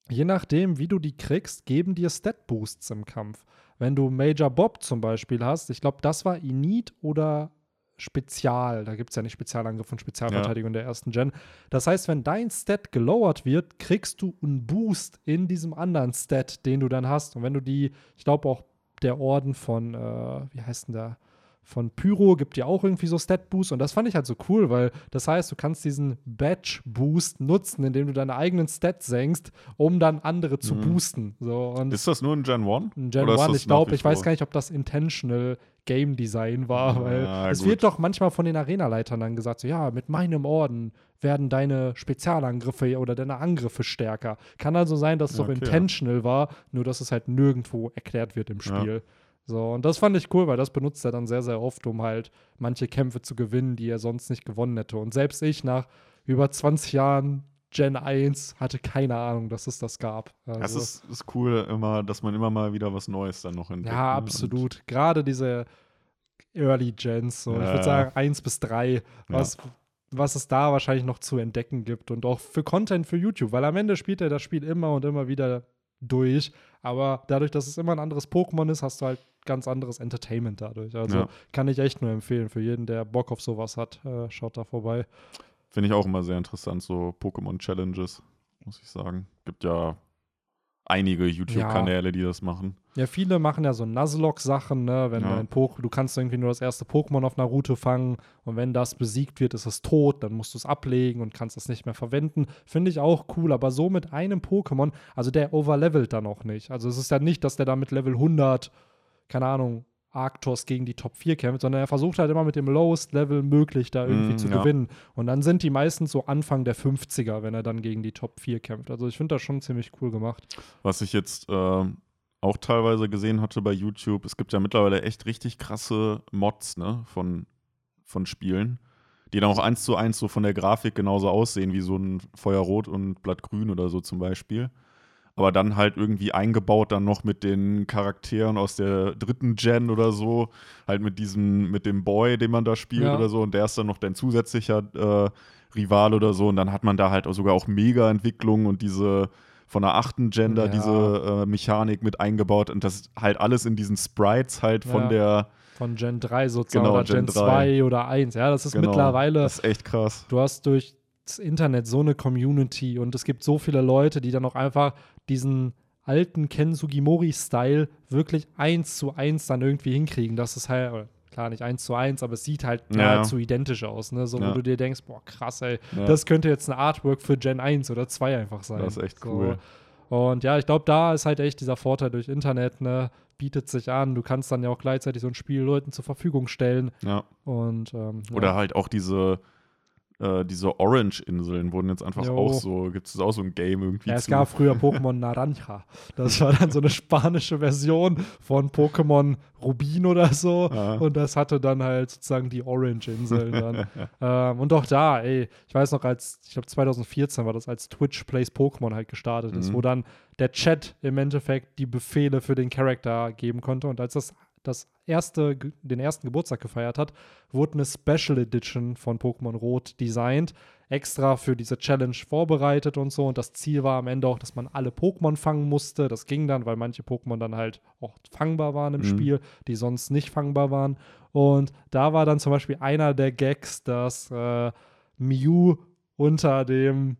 je nachdem, wie du die kriegst, geben dir Stat-Boosts im Kampf. Wenn du Major Bob zum Beispiel hast, ich glaube, das war Init oder Spezial, da gibt es ja nicht Spezialangriff und Spezialverteidigung in der ersten Gen. Das heißt, wenn dein Stat gelowert wird, kriegst du einen Boost in diesem anderen Stat, den du dann hast. Und wenn du die, ich glaube auch der Orden von, äh, wie heißt denn der? Von Pyro gibt dir auch irgendwie so Stat-Boost und das fand ich halt so cool, weil das heißt, du kannst diesen Badge-Boost nutzen, indem du deine eigenen Stats senkst, um dann andere zu Mhm. boosten. So, und Ist das nur in Gen 1? in Gen Oder ist 1, das ich glaube, ich weiß gar nicht, ob das intentional Game Design war, Ah, weil es gut. wird doch manchmal von den Arenaleitern dann gesagt, so ja, mit meinem Orden werden deine Spezialangriffe oder deine Angriffe stärker. Kann also sein, dass es Ja, doch okay. intentional war, nur dass es halt nirgendwo erklärt wird im Ja. So, und das fand ich cool, weil das benutzt er dann sehr, sehr oft, um halt manche Kämpfe zu gewinnen, die er sonst nicht gewonnen hätte. Und selbst ich nach über 20 Jahren Gen 1 hatte keine Ahnung, dass es das gab. Das Also- ist, ist cool, immer, dass man immer mal wieder was Neues dann noch entdeckt. ja, ne? absolut. Gerade diese Early Gens, so. ich Ja. würde sagen 1 bis 3, was, was es da wahrscheinlich noch zu entdecken gibt und auch für Content für YouTube, weil am Ende spielt er das Spiel immer und immer wieder durch, aber dadurch, dass es immer ein anderes Pokémon ist, hast du halt ganz anderes Entertainment dadurch. Also Ja. kann ich echt nur empfehlen für jeden, der Bock auf sowas hat, äh, schaut da vorbei. Finde ich auch immer sehr interessant, so Pokémon-Challenges, muss ich sagen. Gibt ja einige YouTube-Kanäle, die das machen. Ja, viele machen ja so Nuzlocke-Sachen, ne? Wenn Ja. dein Pok du kannst irgendwie nur das erste Pokémon auf einer Route fangen und wenn das besiegt wird, ist es tot, dann musst du es ablegen und kannst es nicht mehr verwenden. Finde ich auch cool, aber so mit einem Pokémon, also der overlevelt dann auch nicht. Also es ist ja nicht, dass der da mit Level 100, keine Ahnung, Arctos gegen die Top 4 kämpft, sondern er versucht halt immer mit dem lowest Level möglich da irgendwie Mm, zu ja. gewinnen. Und dann sind die meistens so Anfang der 50er, wenn er dann gegen die Top 4 kämpft. Also ich finde das schon ziemlich cool gemacht. Was ich jetzt ähm, auch teilweise gesehen hatte bei YouTube, es gibt ja mittlerweile echt richtig krasse Mods ne, von, von Spielen, die dann auch eins zu eins so von der Grafik genauso aussehen wie so ein Feuerrot und Blattgrün oder so zum Beispiel. Aber dann halt irgendwie eingebaut dann noch mit den Charakteren aus der dritten Gen oder so, halt mit diesem, mit dem Boy, den man da spielt Ja. oder so, und der ist dann noch dein zusätzlicher äh, Rival oder so. Und dann hat man da halt auch sogar auch Mega-Entwicklungen und diese von der achten Gender, Ja. diese äh, Mechanik mit eingebaut und das halt alles in diesen Sprites halt von Ja. der Von Gen 3 sozusagen Genau, oder Gen, Gen 3. 2 oder 1. Ja, das ist Genau, mittlerweile, Das ist echt krass. du hast durch das Internet so eine Community und es gibt so viele Leute, die dann auch einfach diesen alten Ken Sugimori-Style wirklich eins zu eins dann irgendwie hinkriegen. Das ist halt, klar nicht eins zu eins, aber es sieht halt Ja. nahezu identisch aus, ne? So, Ja. wo du dir denkst, boah, krass, ey, Ja. das könnte jetzt ein Artwork für Gen 1 oder 2 einfach sein. Das ist echt so. cool. Und ja, ich glaube, da ist halt echt dieser Vorteil durch Internet, ne? Bietet sich an. Du kannst dann ja auch gleichzeitig so ein Spiel Leuten zur Verfügung stellen. Ja. Und ähm, Oder halt auch diese, äh, diese Orange-Inseln wurden jetzt einfach Jo. auch so, gibt es auch so ein Game irgendwie Ja, es zu. gab früher Pokémon Naranja. Das war dann so eine spanische Version von Pokémon Rubin oder so. Ja. Und das hatte dann halt sozusagen die Orange-Inseln dann. ähm, und auch da, ey, ich weiß noch, als, ich glaube 2014 war das, als Twitch Plays Pokémon halt gestartet ist, Mhm. wo dann der Chat im Endeffekt die Befehle für den Charakter geben konnte. Und als das das erste, den ersten Geburtstag gefeiert hat, wurde eine Special Edition von Pokémon Rot designt, extra für diese Challenge vorbereitet und so. Und das Ziel war am Ende auch, dass man alle Pokémon fangen musste. Das ging dann, weil manche Pokémon dann halt auch fangbar waren im Mhm. Spiel, die sonst nicht fangbar waren. Und da war dann zum Beispiel einer der Gags, dass äh, Mew unter dem,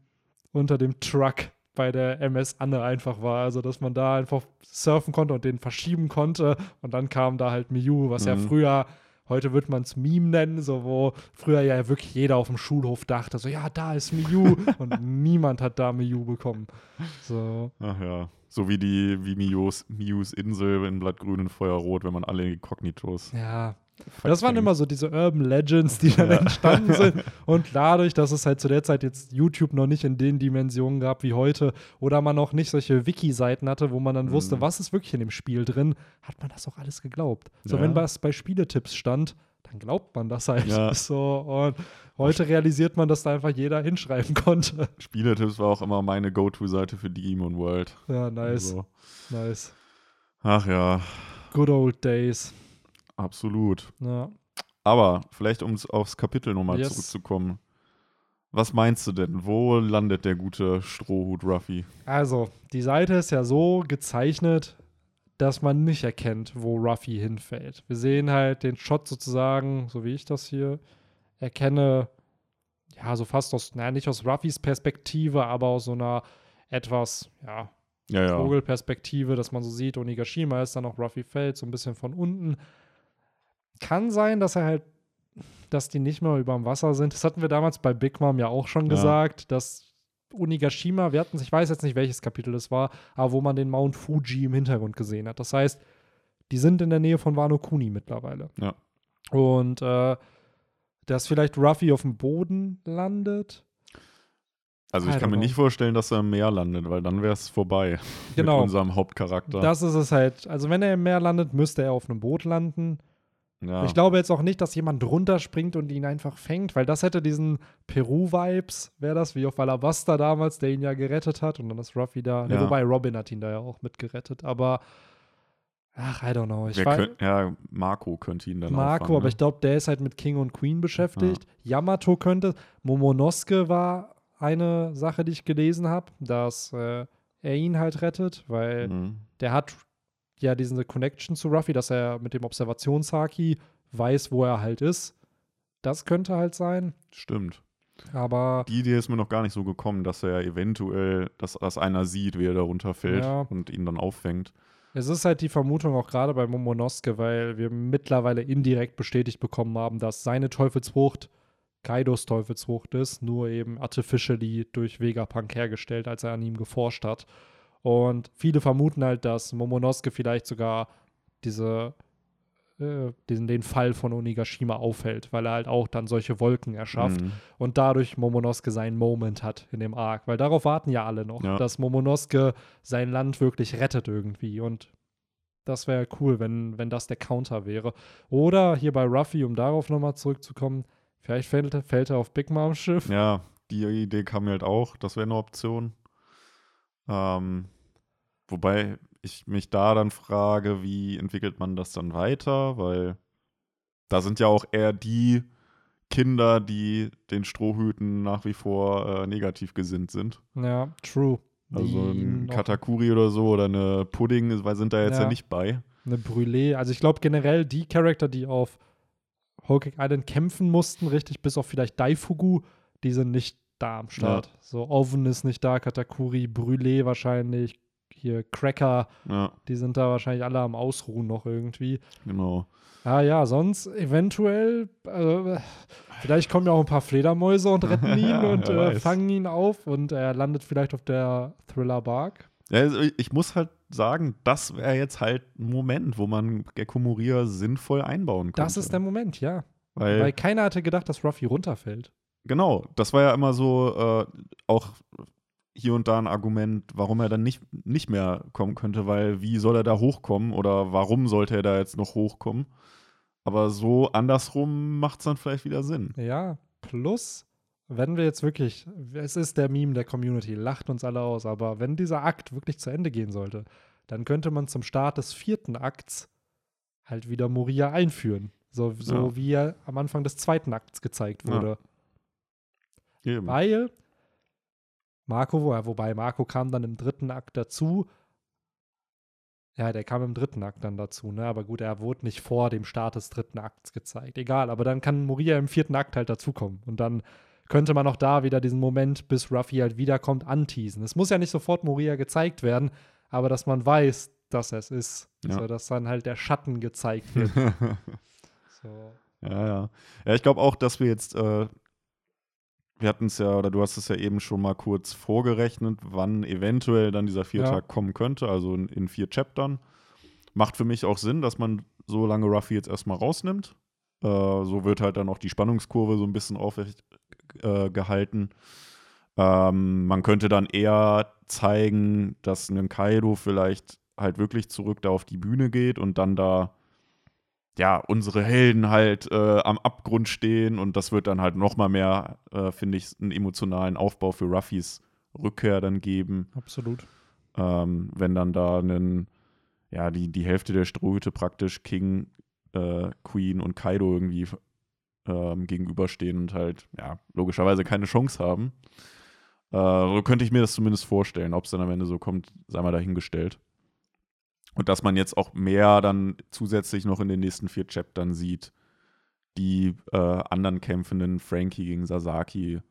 unter dem Truck bei der MS Anne einfach war. Also, dass man da einfach surfen konnte und den verschieben konnte. Und dann kam da halt Mew, was ja Mhm. früher, heute würde man es Meme nennen, so wo früher ja wirklich jeder auf dem Schulhof dachte, so, ja, da ist Mew. und niemand hat da Mew bekommen. So. Ach ja. So wie die, wie Mius, Mius Insel in Blattgrün und Feuerrot, wenn man alle Inkognitos. Ja, Das waren immer so diese Urban Legends, die dann Ja. entstanden sind. Und dadurch, dass es halt zu der Zeit jetzt YouTube noch nicht in den Dimensionen gab wie heute oder man noch nicht solche Wiki-Seiten hatte, wo man dann wusste, Mhm. was ist wirklich in dem Spiel drin, hat man das auch alles geglaubt. So, Ja. wenn was bei Spieletipps stand, dann glaubt man das halt Ja. so. Und heute realisiert man, dass da einfach jeder hinschreiben konnte. Spieletipps war auch immer meine Go-To-Seite für Digimon World. Ja, nice, Also, nice. ach ja, Good old days. Absolut. Ja. Aber vielleicht, um aufs Kapitel nochmal Yes. zurückzukommen. Was meinst du denn? Wo landet der gute Strohhut Ruffy? Also, die Seite ist ja so gezeichnet, dass man nicht erkennt, wo Ruffy hinfällt. Wir sehen halt den Shot sozusagen, so wie ich das hier erkenne, ja, so fast aus, naja, nicht aus Ruffys Perspektive, aber aus so einer etwas, ja, Ja, ja. Vogelperspektive, dass man so sieht, Onigashima ist dann auch Ruffy fällt, so ein bisschen von unten. Kann sein, dass er halt, dass die nicht mehr über dem Wasser sind. Das hatten wir damals bei Big Mom ja auch schon Ja. gesagt, dass Onigashima, wir hatten, ich weiß jetzt nicht, welches Kapitel es war, aber wo man den Mount Fuji im Hintergrund gesehen hat. Das heißt, die sind in der Nähe von Wano Kuni mittlerweile. Ja. Und äh, dass vielleicht Ruffy auf dem Boden landet. Also ich kann don't mir know. nicht vorstellen, dass er im Meer landet, weil dann wäre es vorbei Genau. mit unserem Hauptcharakter. Das ist es halt. Also, wenn er im Meer landet, müsste er auf einem Boot landen. Ja. Ich glaube jetzt auch nicht, dass jemand runterspringt und ihn einfach fängt, weil das hätte diesen Peru-Vibes, wäre das, wie auf Alabasta damals, der ihn ja gerettet hat. Und dann ist Ruffy da. Ne, Ja. wobei Robin hat ihn da ja auch mitgerettet. Aber, ach, I don't know. Ich könnt, ja, Marco könnte ihn dann Marco, auffangen, aber ne? ich glaube, der ist halt mit King und Queen beschäftigt. Yamato könnte. Momonosuke war eine Sache, die ich gelesen habe, dass äh, er ihn halt rettet, weil Mhm. der hat ja diese Connection zu Ruffy, dass er mit dem Observationshaki weiß, wo er halt ist. Das könnte halt sein. Stimmt. Aber Die Idee ist mir noch gar nicht so gekommen, dass er eventuell, dass, dass einer sieht, wie er da runterfällt Ja. und ihn dann auffängt. es ist halt die Vermutung auch gerade bei Momonosuke, weil wir mittlerweile indirekt bestätigt bekommen haben, dass seine Teufelsfrucht Kaidos Teufelsfrucht ist, nur eben artificially durch Vegapunk hergestellt, als er an ihm geforscht hat. Und viele vermuten halt, dass Momonosuke vielleicht sogar diese, äh, diesen, den Fall von Onigashima aufhält, weil er halt auch dann solche Wolken erschafft Mhm. und dadurch Momonosuke seinen Moment hat in dem Arc. Weil darauf warten ja alle noch, Ja. dass Momonosuke sein Land wirklich rettet irgendwie. Und das wäre cool, wenn, wenn das der Counter wäre. Oder hier bei Ruffy, um darauf nochmal zurückzukommen, vielleicht fällt, er- fällt er auf Big Moms Schiff. Ja, die Idee kam mir halt auch. Das wäre eine Option. Ähm, wobei ich mich da dann frage, wie entwickelt man das dann weiter? Weil da sind ja auch eher die Kinder, die den Strohhüten nach wie vor äh, negativ gesinnt sind. Ja, true. Also Die ein Katakuri oder so oder eine Pudding weil sind da jetzt ja, Ja. nicht bei. Eine Brûlée. Also ich glaube generell die Charakter, die auf Cake Island kämpfen mussten, richtig, bis auf vielleicht Daifugu, die sind nicht da am Start. So, Oven ist nicht da, Katakuri, Brûlée wahrscheinlich, hier Cracker, Ja, die sind da wahrscheinlich alle am Ausruhen noch irgendwie. genau. Ah ja, sonst eventuell, äh, vielleicht kommen ja auch ein paar Fledermäuse und retten ihn und äh, fangen ihn auf und er landet vielleicht auf der Thriller Bark. Ja, also ich muss halt sagen, das wäre jetzt halt ein Moment, wo man Gecko Moria sinnvoll einbauen könnte. Das ist der Moment, ja. Weil, Weil keiner hatte gedacht, dass Ruffy runterfällt. Genau, das war ja immer so äh, auch hier und da ein Argument, warum er dann nicht, nicht mehr kommen könnte, weil wie soll er da hochkommen oder warum sollte er da jetzt noch hochkommen? Aber so andersrum macht es dann vielleicht wieder Sinn. Ja, plus, wenn wir jetzt wirklich, es ist der Meme der Community, lacht uns alle aus, aber wenn dieser Akt wirklich zu Ende gehen sollte, dann könnte man zum Start des vierten Akts halt wieder Moria einführen. So, so Ja. wie er am Anfang des zweiten Akts gezeigt Ja. Eben. Weil Marco, wo- wobei Marco kam dann im dritten Akt dazu. Ja, der kam im dritten Akt dann dazu, ne? Aber gut, er wurde nicht vor dem Start des dritten Akts gezeigt. Egal, aber dann kann Moria im vierten Akt halt dazukommen. Und dann könnte man auch da wieder diesen Moment, bis Ruffy halt wiederkommt, anteasen. Es muss ja nicht sofort Moria gezeigt werden, aber dass man weiß, dass es ist. Ja. So, dass dann halt der Schatten gezeigt wird. so. Ja, ja. Ja, ich glaube auch, dass wir jetzt, äh, wir hatten es ja, oder du hast es ja eben schon mal kurz vorgerechnet, wann eventuell dann dieser Viertag kommen könnte, also in, in vier Chaptern. Macht für mich auch Sinn, dass man so lange Ruffy jetzt erstmal rausnimmt. Äh, so wird halt dann auch die Spannungskurve so ein bisschen aufrecht äh, gehalten. Ähm, man könnte dann eher zeigen, dass ein Kaido vielleicht halt wirklich zurück da auf die Bühne geht und dann da ja, unsere Helden halt äh, am Abgrund stehen und das wird dann halt noch mal mehr, äh, finde ich, einen emotionalen Aufbau für Ruffys Rückkehr dann geben, Absolut. ähm, wenn dann da einen, ja, die, die Hälfte der Strohhüte praktisch King, äh, Queen und Kaido irgendwie ähm, gegenüberstehen und halt, ja, logischerweise keine Chance haben. Äh, so könnte ich mir das zumindest vorstellen. Ob es dann am Ende so kommt, sei mal dahingestellt. Und dass man jetzt auch mehr dann zusätzlich noch in den nächsten vier Chaptern sieht, die äh, anderen kämpfenden, Frankie gegen Sasaki,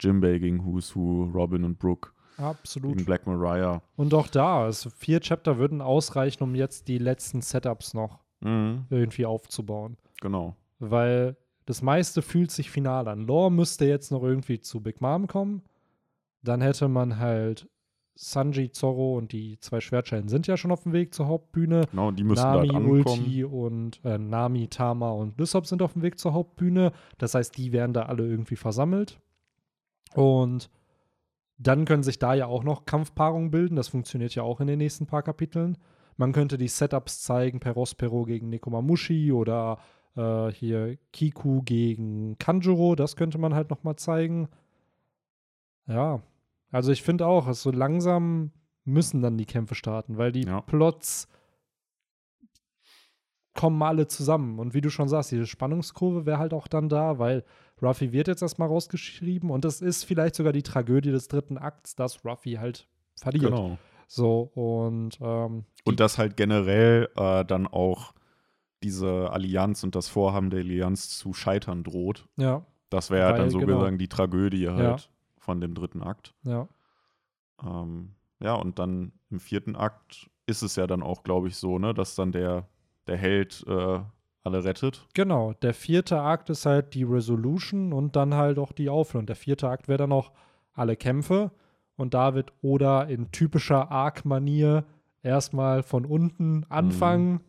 Jimbei gegen Who's Who, Robin und Brooke Absolut. gegen Black Mariah. Und auch da, also vier Chapter würden ausreichen, um jetzt die letzten Setups noch Mhm, irgendwie aufzubauen. genau. Weil das meiste fühlt sich final an. Lore müsste jetzt noch irgendwie zu Big Mom kommen. Dann hätte man halt Sanji, Zorro und die zwei Schwertscheiden sind ja schon auf dem Weg zur Hauptbühne. Genau, die müssen Nami, halt ankommen. Ulti und äh, Nami, Tama und Lysop sind auf dem Weg zur Hauptbühne. Das heißt, die werden da alle irgendwie versammelt. Und dann können sich da ja auch noch Kampfpaarungen bilden. Das funktioniert ja auch in den nächsten paar Kapiteln. Man könnte die Setups zeigen, Perospero gegen Nekomamushi oder äh, hier Kiku gegen Kanjuro. Das könnte man halt noch mal zeigen. Ja, also ich finde auch, so langsam müssen dann die Kämpfe starten, weil die Ja. Plots kommen alle zusammen. Und wie du schon sagst, diese Spannungskurve wäre halt auch dann da, weil Ruffy wird jetzt erstmal rausgeschrieben und das ist vielleicht sogar die Tragödie des dritten Akts, dass Ruffy halt verliert. Genau. So, und ähm, Und dass halt generell äh, dann auch diese Allianz und das Vorhaben der Allianz zu scheitern droht. ja, Das wäre Weil, dann so genau. gesagt die Tragödie halt von dem dritten Akt. ja, Ähm, ja, und dann im vierten Akt ist es ja dann auch, glaube ich, so, ne, dass dann der, der Held äh, alle rettet. genau. Der vierte Akt ist halt die Resolution und dann halt auch die Auflösung. Der vierte Akt wäre dann auch alle Kämpfe und da wird Oda in typischer Arc-Manier erstmal von unten anfangen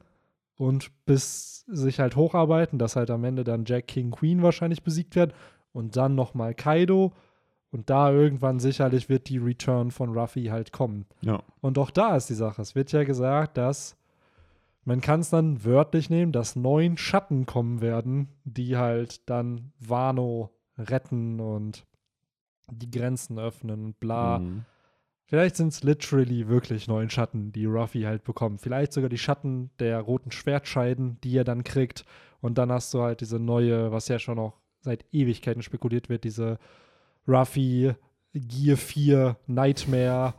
und bis sich halt hocharbeiten, dass halt am Ende dann Jack King Queen wahrscheinlich besiegt wird und dann nochmal Kaido und da irgendwann sicherlich wird die Return von Ruffy halt kommen. Ja. Und auch da ist die Sache. Es wird ja gesagt, dass man kann es dann wörtlich nehmen, dass neun Schatten kommen werden, die halt dann Wano retten und die Grenzen öffnen und bla. Mhm. Vielleicht sind es literally wirklich neun Schatten, die Ruffy halt bekommt. Vielleicht sogar die Schatten der roten Schwertscheiden, die er dann kriegt. Und dann hast du halt diese neue, was ja schon auch seit Ewigkeiten spekuliert wird, diese Ruffy Gear 4 Nightmare.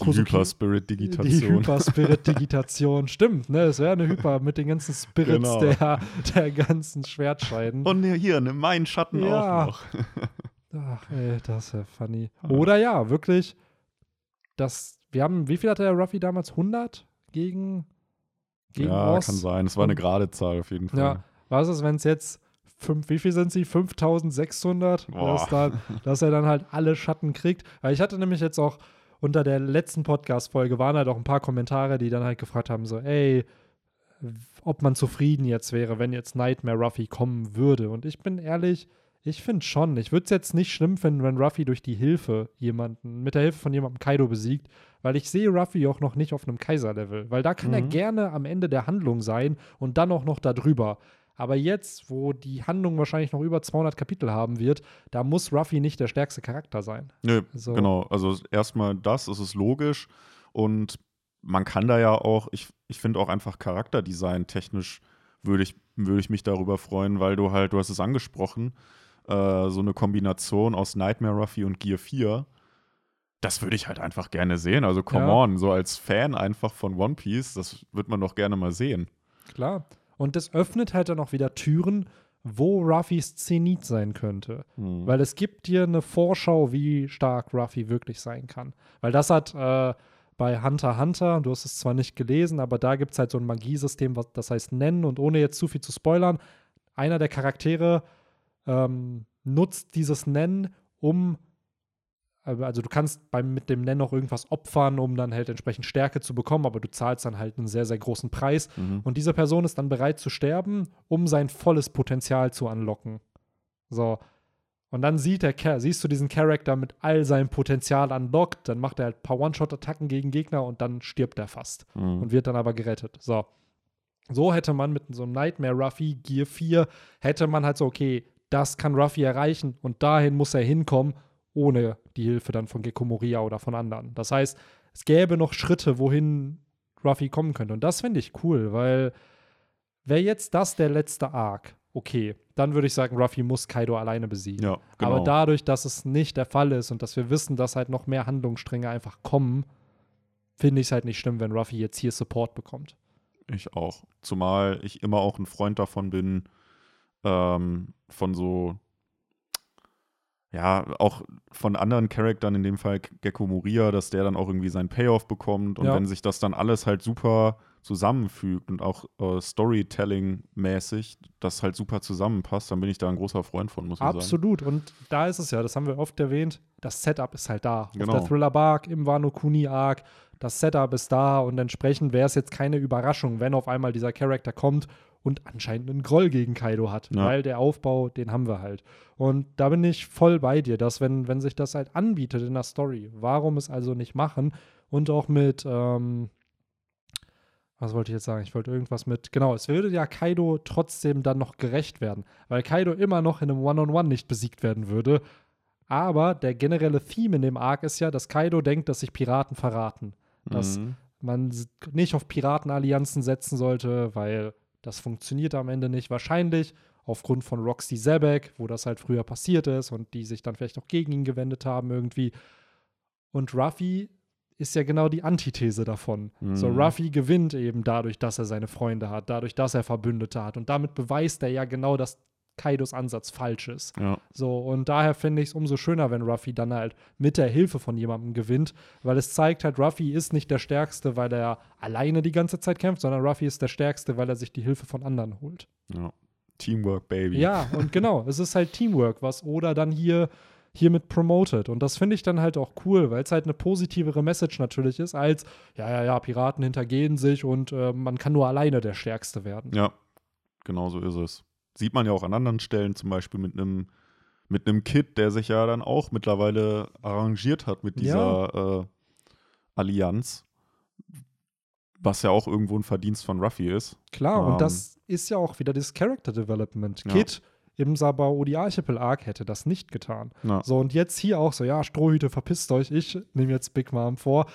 Kozuki- Die Hyper-Spirit-Digitation. Hyper-Spirit-Digitation. Stimmt, ne? Es wäre eine Hyper mit den ganzen Spirits Genau. der, der ganzen Schwertscheiden. Und hier, nimm meinen Schatten Ja. auch noch. Ach, ey, das ist ja funny. Ah. Oder ja, wirklich, dass wir haben, wie viel hatte der Ruffy damals? 100 gegen, gegen ja, Oz? kann sein. Es war eine gerade Zahl auf jeden Fall. Ja, was ist, wenn es jetzt, fünf, wie viel sind sie? 5600? Boah. Dass, dann, dass er dann halt alle Schatten kriegt. Weil ich hatte nämlich jetzt auch unter der letzten Podcast-Folge waren halt auch ein paar Kommentare, die dann halt gefragt haben: so, ey, ob man zufrieden jetzt wäre, wenn jetzt Nightmare Ruffy kommen würde. Und ich bin ehrlich, ich finde schon. Ich würde es jetzt nicht schlimm finden, wenn Ruffy durch die Hilfe jemanden, mit der Hilfe von jemandem Kaido besiegt, weil ich sehe Ruffy auch noch nicht auf einem Kaiser-Level. Weil da kann er Mhm. gerne am Ende der Handlung sein und dann auch noch darüber. Aber jetzt, wo die Handlung wahrscheinlich noch über 200 Kapitel haben wird, da muss Ruffy nicht der stärkste Charakter sein. Nö, So. genau. Also erstmal das, es ist logisch. Und man kann da ja auch, ich, ich finde auch einfach Charakterdesign technisch würde ich, würde ich mich darüber freuen, weil du halt, du hast es angesprochen, äh, so eine Kombination aus Nightmare Ruffy und Gear 4. Das würde ich halt einfach gerne sehen. Also come Ja. on, so als Fan einfach von One Piece, das wird man doch gerne mal sehen. Klar. Und das öffnet halt dann auch wieder Türen, wo Ruffys Zenit sein könnte. Hm. Weil es gibt dir eine Vorschau, wie stark Ruffy wirklich sein kann. Weil das hat äh, bei Hunter Hunter, du hast es zwar nicht gelesen, aber da gibt es halt so ein Magiesystem, was das heißt Nennen. Und ohne jetzt zu viel zu spoilern, einer der Charaktere ähm, nutzt dieses Nennen, um also du kannst beim, mit dem auch irgendwas opfern, um dann halt entsprechend Stärke zu bekommen, aber du zahlst dann halt einen sehr, sehr großen Preis. Mhm. Und diese Person ist dann bereit zu sterben, um sein volles Potenzial zu unlocken. So. Und dann sieht der, siehst du diesen Charakter mit all seinem Potenzial unlocked, dann macht er halt ein paar One-Shot-Attacken gegen Gegner und dann stirbt er fast Mhm. und wird dann aber gerettet. So. So hätte man mit so einem Nightmare Ruffy Gear 4, hätte man halt so, okay, das kann Ruffy erreichen und dahin muss er hinkommen, ohne die Hilfe dann von Gekko Moria oder von anderen. Das heißt, es gäbe noch Schritte, wohin Ruffy kommen könnte. Und das finde ich cool, weil wäre jetzt das der letzte Arc, okay, dann würde ich sagen, Ruffy muss Kaido alleine besiegen. Ja, genau. Aber dadurch, dass es nicht der Fall ist und dass wir wissen, dass halt noch mehr Handlungsstränge einfach kommen, finde ich es halt nicht schlimm, wenn Ruffy jetzt hier Support bekommt. Ich auch. Zumal ich immer auch ein Freund davon bin, ähm, von so, ja, auch von anderen Charaktern, in dem Fall Gecko Moria, dass der dann auch irgendwie seinen Payoff bekommt. Und Ja. wenn sich das dann alles halt super zusammenfügt und auch äh, Storytelling-mäßig das halt super zusammenpasst, dann bin ich da ein großer Freund von, muss ich sagen. Absolut. Und da ist es ja, das haben wir oft erwähnt, das Setup ist halt da. Genau. Auf der Thriller Bark, im Wano Kuni Arc, das Setup ist da und entsprechend wäre es jetzt keine Überraschung, wenn auf einmal dieser Charakter kommt und anscheinend einen Groll gegen Kaido hat, Ja. weil der Aufbau, den haben wir halt. Und da bin ich voll bei dir, dass wenn, wenn sich das halt anbietet in der Story, warum es also nicht machen und auch mit, ähm, was wollte ich jetzt sagen? Ich wollte irgendwas mit, genau, es würde ja Kaido trotzdem dann noch gerecht werden, weil Kaido immer noch in einem One-on-One nicht besiegt werden würde. Aber der generelle Theme in dem Arc ist ja, dass Kaido denkt, dass sich Piraten verraten. Dass Mhm. man nicht auf Piratenallianzen setzen sollte, weil das funktioniert am Ende nicht. Wahrscheinlich aufgrund von Roxy Zebek, wo das halt früher passiert ist und die sich dann vielleicht auch gegen ihn gewendet haben irgendwie. Und Ruffy ist ja genau die Antithese davon. So, Mhm. Ruffy gewinnt eben dadurch, dass er seine Freunde hat, dadurch, dass er Verbündete hat. Und damit beweist er ja genau, dass Kaidos Ansatz falsch ist. Ja. So, und daher finde ich es umso schöner, wenn Ruffy dann halt mit der Hilfe von jemandem gewinnt, weil es zeigt halt, Ruffy ist nicht der Stärkste, weil er alleine die ganze Zeit kämpft, sondern Ruffy ist der Stärkste, weil er sich die Hilfe von anderen holt. ja. Teamwork, Baby. Ja, und genau, es ist halt Teamwork, was Oda dann hier hiermit promotet. Und das finde ich dann halt auch cool, weil es halt eine positivere Message natürlich ist, als, ja, ja, ja, Piraten hintergehen sich und äh, man kann nur alleine der Stärkste werden. Ja, genau so ist es. Sieht man ja auch an anderen Stellen, zum Beispiel mit einem mit einem Kid, der sich ja dann auch mittlerweile arrangiert hat mit dieser äh, Allianz, was ja auch irgendwo ein Verdienst von Ruffy ist. Klar, Ähm. und das ist ja auch wieder das Character Development. Ja. Kid im Sabao die Archipel Arc hätte das nicht getan. Ja. So, und jetzt hier auch so, ja, Strohhüte, verpisst euch, ich nehme jetzt Big Mom vor.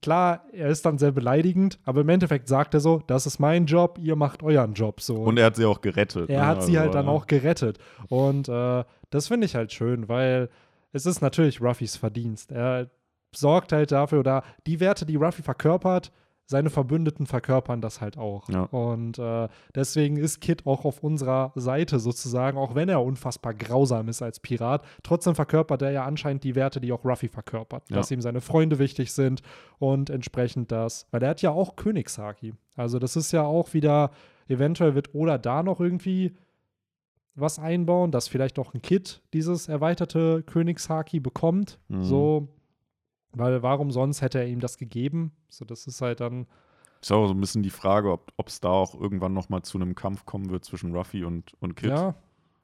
Klar, er ist dann sehr beleidigend, aber im Endeffekt sagt er so, das ist mein Job, ihr macht euren Job. So. Und er hat sie auch gerettet. Er ne? hat sie Also, halt dann ja. auch gerettet. Und äh, das finde ich halt schön, weil es ist natürlich Ruffys Verdienst. Er sorgt halt dafür, oder die Werte, die Ruffy verkörpert, seine Verbündeten verkörpern das halt auch. Ja. Und äh, deswegen ist Kid auch auf unserer Seite sozusagen, auch wenn er unfassbar grausam ist als Pirat. Trotzdem verkörpert er ja anscheinend die Werte, die auch Ruffy verkörpert. Ja. Dass ihm seine Freunde wichtig sind und entsprechend das, weil er hat ja auch Königshaki. Also das ist ja auch wieder, eventuell wird Oda da noch irgendwie was einbauen, dass vielleicht auch ein Kid dieses erweiterte Königshaki bekommt. Mhm. So, weil warum sonst hätte er ihm das gegeben? So, das ist halt dann, Ist auch so ein bisschen die Frage, ob es da auch irgendwann noch mal zu einem Kampf kommen wird zwischen Ruffy und, und Kid. ja,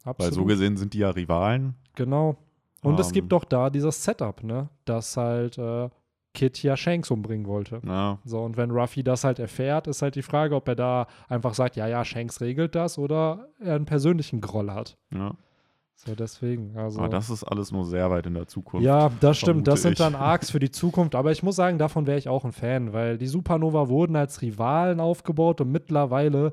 absolut. Weil so gesehen sind die ja Rivalen. Genau. Und es Ähm. gibt doch da dieses Setup, ne? Dass halt äh, Kid ja Shanks umbringen wollte. Ja, So, und wenn Ruffy das halt erfährt, ist halt die Frage, ob er da einfach sagt, ja, ja, Shanks regelt das oder er einen persönlichen Groll hat. ja. So, deswegen. Also. Aber das ist alles nur sehr weit in der Zukunft. Ja, das stimmt. Das sind ich. dann Arcs für die Zukunft. Aber ich muss sagen, davon wäre ich auch ein Fan, weil die Supernova wurden als Rivalen aufgebaut und mittlerweile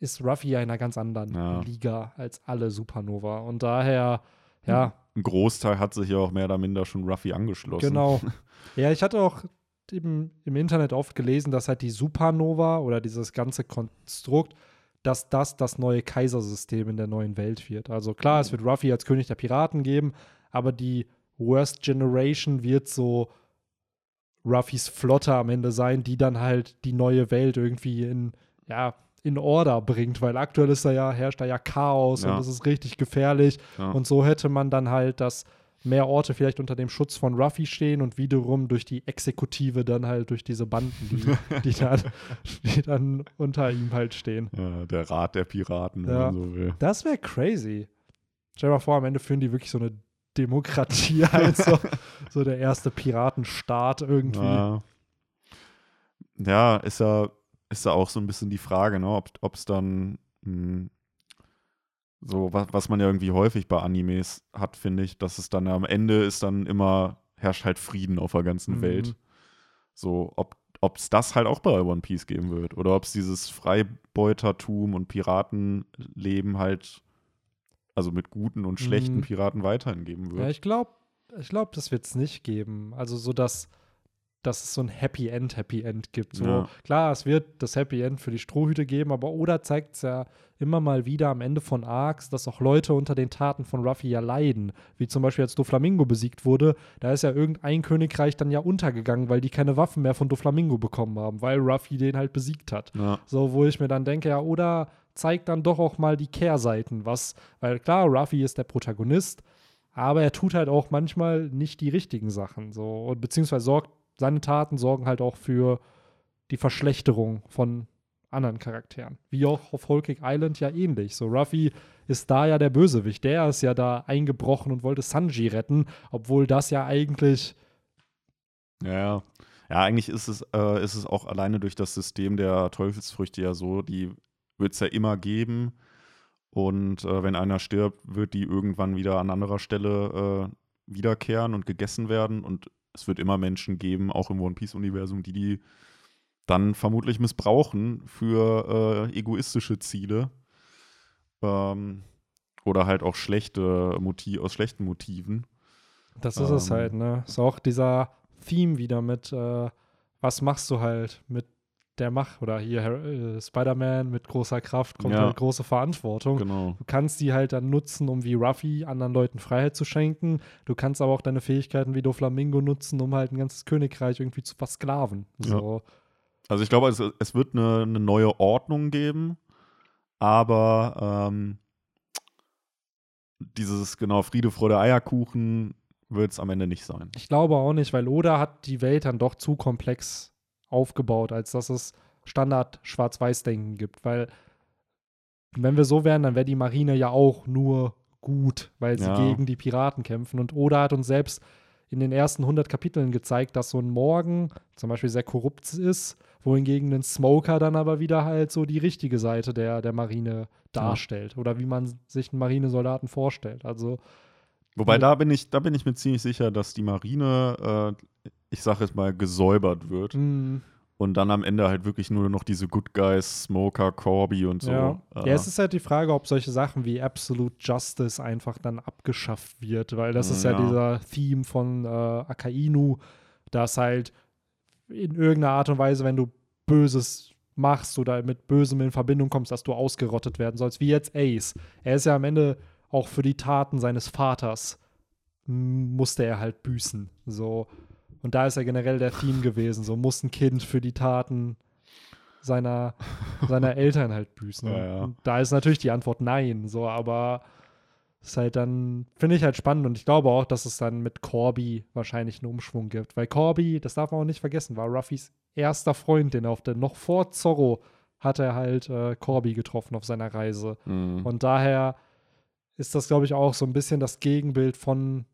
ist Ruffy ja in einer ganz anderen Ja. Liga als alle Supernova. Und daher, ja, Ein Großteil hat sich ja auch mehr oder minder schon Ruffy angeschlossen. genau. Ja, ich hatte auch eben im Internet oft gelesen, dass halt die Supernova oder dieses ganze Konstrukt, dass das das neue Kaisersystem in der neuen Welt wird. Also klar, es wird Ruffy als König der Piraten geben, aber die Worst Generation wird so Ruffys Flotte am Ende sein, die dann halt die neue Welt irgendwie in, ja, in Order bringt, weil aktuell ist da ja, herrscht da ja Chaos Ja. und es ist richtig gefährlich. Ja. Und so hätte man dann halt, dass mehr Orte vielleicht unter dem Schutz von Ruffy stehen und wiederum durch die Exekutive dann halt durch diese Banden, die, die, dann, die dann unter ihm halt stehen. Ja, der Rat der Piraten, wenn Ja. man so will. Das wäre crazy. Stell dir mal vor, am Ende führen die wirklich so eine Demokratie halt so, so der erste Piratenstaat irgendwie. Ja. ja, ist ja, ist auch so ein bisschen die Frage, ne, ob es dann mh, so, was, was man ja irgendwie häufig bei Animes hat, finde ich, dass es dann am Ende ist dann immer, herrscht halt Frieden auf der ganzen Mhm. Welt. So, ob es das halt auch bei One Piece geben wird. Oder ob es dieses Freibeutertum und Piratenleben halt, also mit guten und schlechten Mhm. Piraten weiterhin geben wird. Ja, ich glaube, ich glaub, das wird es nicht geben. Also so, dass, dass es so ein Happy End, Happy End gibt. So, Ja. Klar, es wird das Happy End für die Strohhüte geben, aber Oda zeigt es ja immer mal wieder am Ende von Arcs, dass auch Leute unter den Taten von Ruffy ja leiden. Wie zum Beispiel, als Doflamingo besiegt wurde, da ist ja irgendein Königreich dann ja untergegangen, weil die keine Waffen mehr von Doflamingo bekommen haben, weil Ruffy den halt besiegt hat. ja. So, wo ich mir dann denke, ja, oder zeigt dann doch auch mal die Kehrseiten, was, weil klar, Ruffy ist der Protagonist, aber er tut halt auch manchmal nicht die richtigen Sachen, so, und beziehungsweise sorgt, seine Taten sorgen halt auch für die Verschlechterung von anderen Charakteren. Wie auch auf Cake Island ja ähnlich. So, Ruffy ist da ja der Bösewicht. Der ist ja da eingebrochen und wollte Sanji retten, obwohl das ja eigentlich Ja, ja. Ja, eigentlich ist es, äh, ist es auch alleine durch das System der Teufelsfrüchte ja so, die wird es ja immer geben. Und äh, wenn einer stirbt, wird die irgendwann wieder an anderer Stelle äh, wiederkehren und gegessen werden. Und es wird immer Menschen geben, auch im One Piece-Universum, die die dann vermutlich missbrauchen für äh, egoistische Ziele. Ähm, oder halt auch schlechte Motiv aus schlechten Motiven. Das ist es Ähm. halt, ne? Ist auch dieser Theme wieder mit, äh, was machst du halt mit der Macht oder hier äh, Spider-Man mit großer Kraft kommt Ja. halt große Verantwortung. Genau. Du kannst die halt dann nutzen, um wie Ruffy anderen Leuten Freiheit zu schenken. Du kannst aber auch deine Fähigkeiten wie Doflamingo nutzen, um halt ein ganzes Königreich irgendwie zu versklaven. So. Also ich glaube, es, es wird eine, eine neue Ordnung geben, aber ähm, dieses genau Friede, Freude, Eierkuchen wird es am Ende nicht sein. Ich glaube auch nicht, weil Oda hat die Welt dann doch zu komplex aufgebaut, als dass es Standard Schwarz-Weiß-Denken gibt. Weil, wenn wir so wären, dann wäre die Marine ja auch nur gut, weil sie Ja. gegen die Piraten kämpfen. Und Oda hat uns selbst in den ersten 100 Kapiteln gezeigt, dass so ein Morgen zum Beispiel sehr korrupt ist, wohingegen ein Smoker dann aber wieder halt so die richtige Seite der, der Marine darstellt. Oder wie man sich einen Marinesoldaten vorstellt. Also, Wobei Ja. da bin ich, da bin ich mir ziemlich sicher, dass die Marine, äh, ich sage jetzt mal, gesäubert wird mh, und dann am Ende halt wirklich nur noch diese Good Guys, Smoker, Corby und so. Ja. äh, ja, es ist halt die Frage, ob solche Sachen wie Absolute Justice einfach dann abgeschafft wird, weil das ist ja, Ja. dieser Theme von äh, Akainu, dass halt in irgendeiner Art und Weise, wenn du Böses machst oder mit Bösem in Verbindung kommst, dass du ausgerottet werden sollst, wie jetzt Ace. Er ist ja am Ende auch für die Taten seines Vaters musste er halt büßen. So. Und da ist ja generell der Theme gewesen. So muss ein Kind für die Taten seiner, seiner Eltern halt büßen. Ja, ja. Und da ist natürlich die Antwort nein. So, aber ist halt dann, finde ich halt spannend und ich glaube auch, dass es dann mit Corby wahrscheinlich einen Umschwung gibt. Weil Corby, das darf man auch nicht vergessen, war Ruffys erster Freund, den er auf der, noch vor Zorro hat er halt äh, Corby getroffen auf seiner Reise. Mhm. Und daher ist das, glaube ich, auch so ein bisschen das Gegenbild von,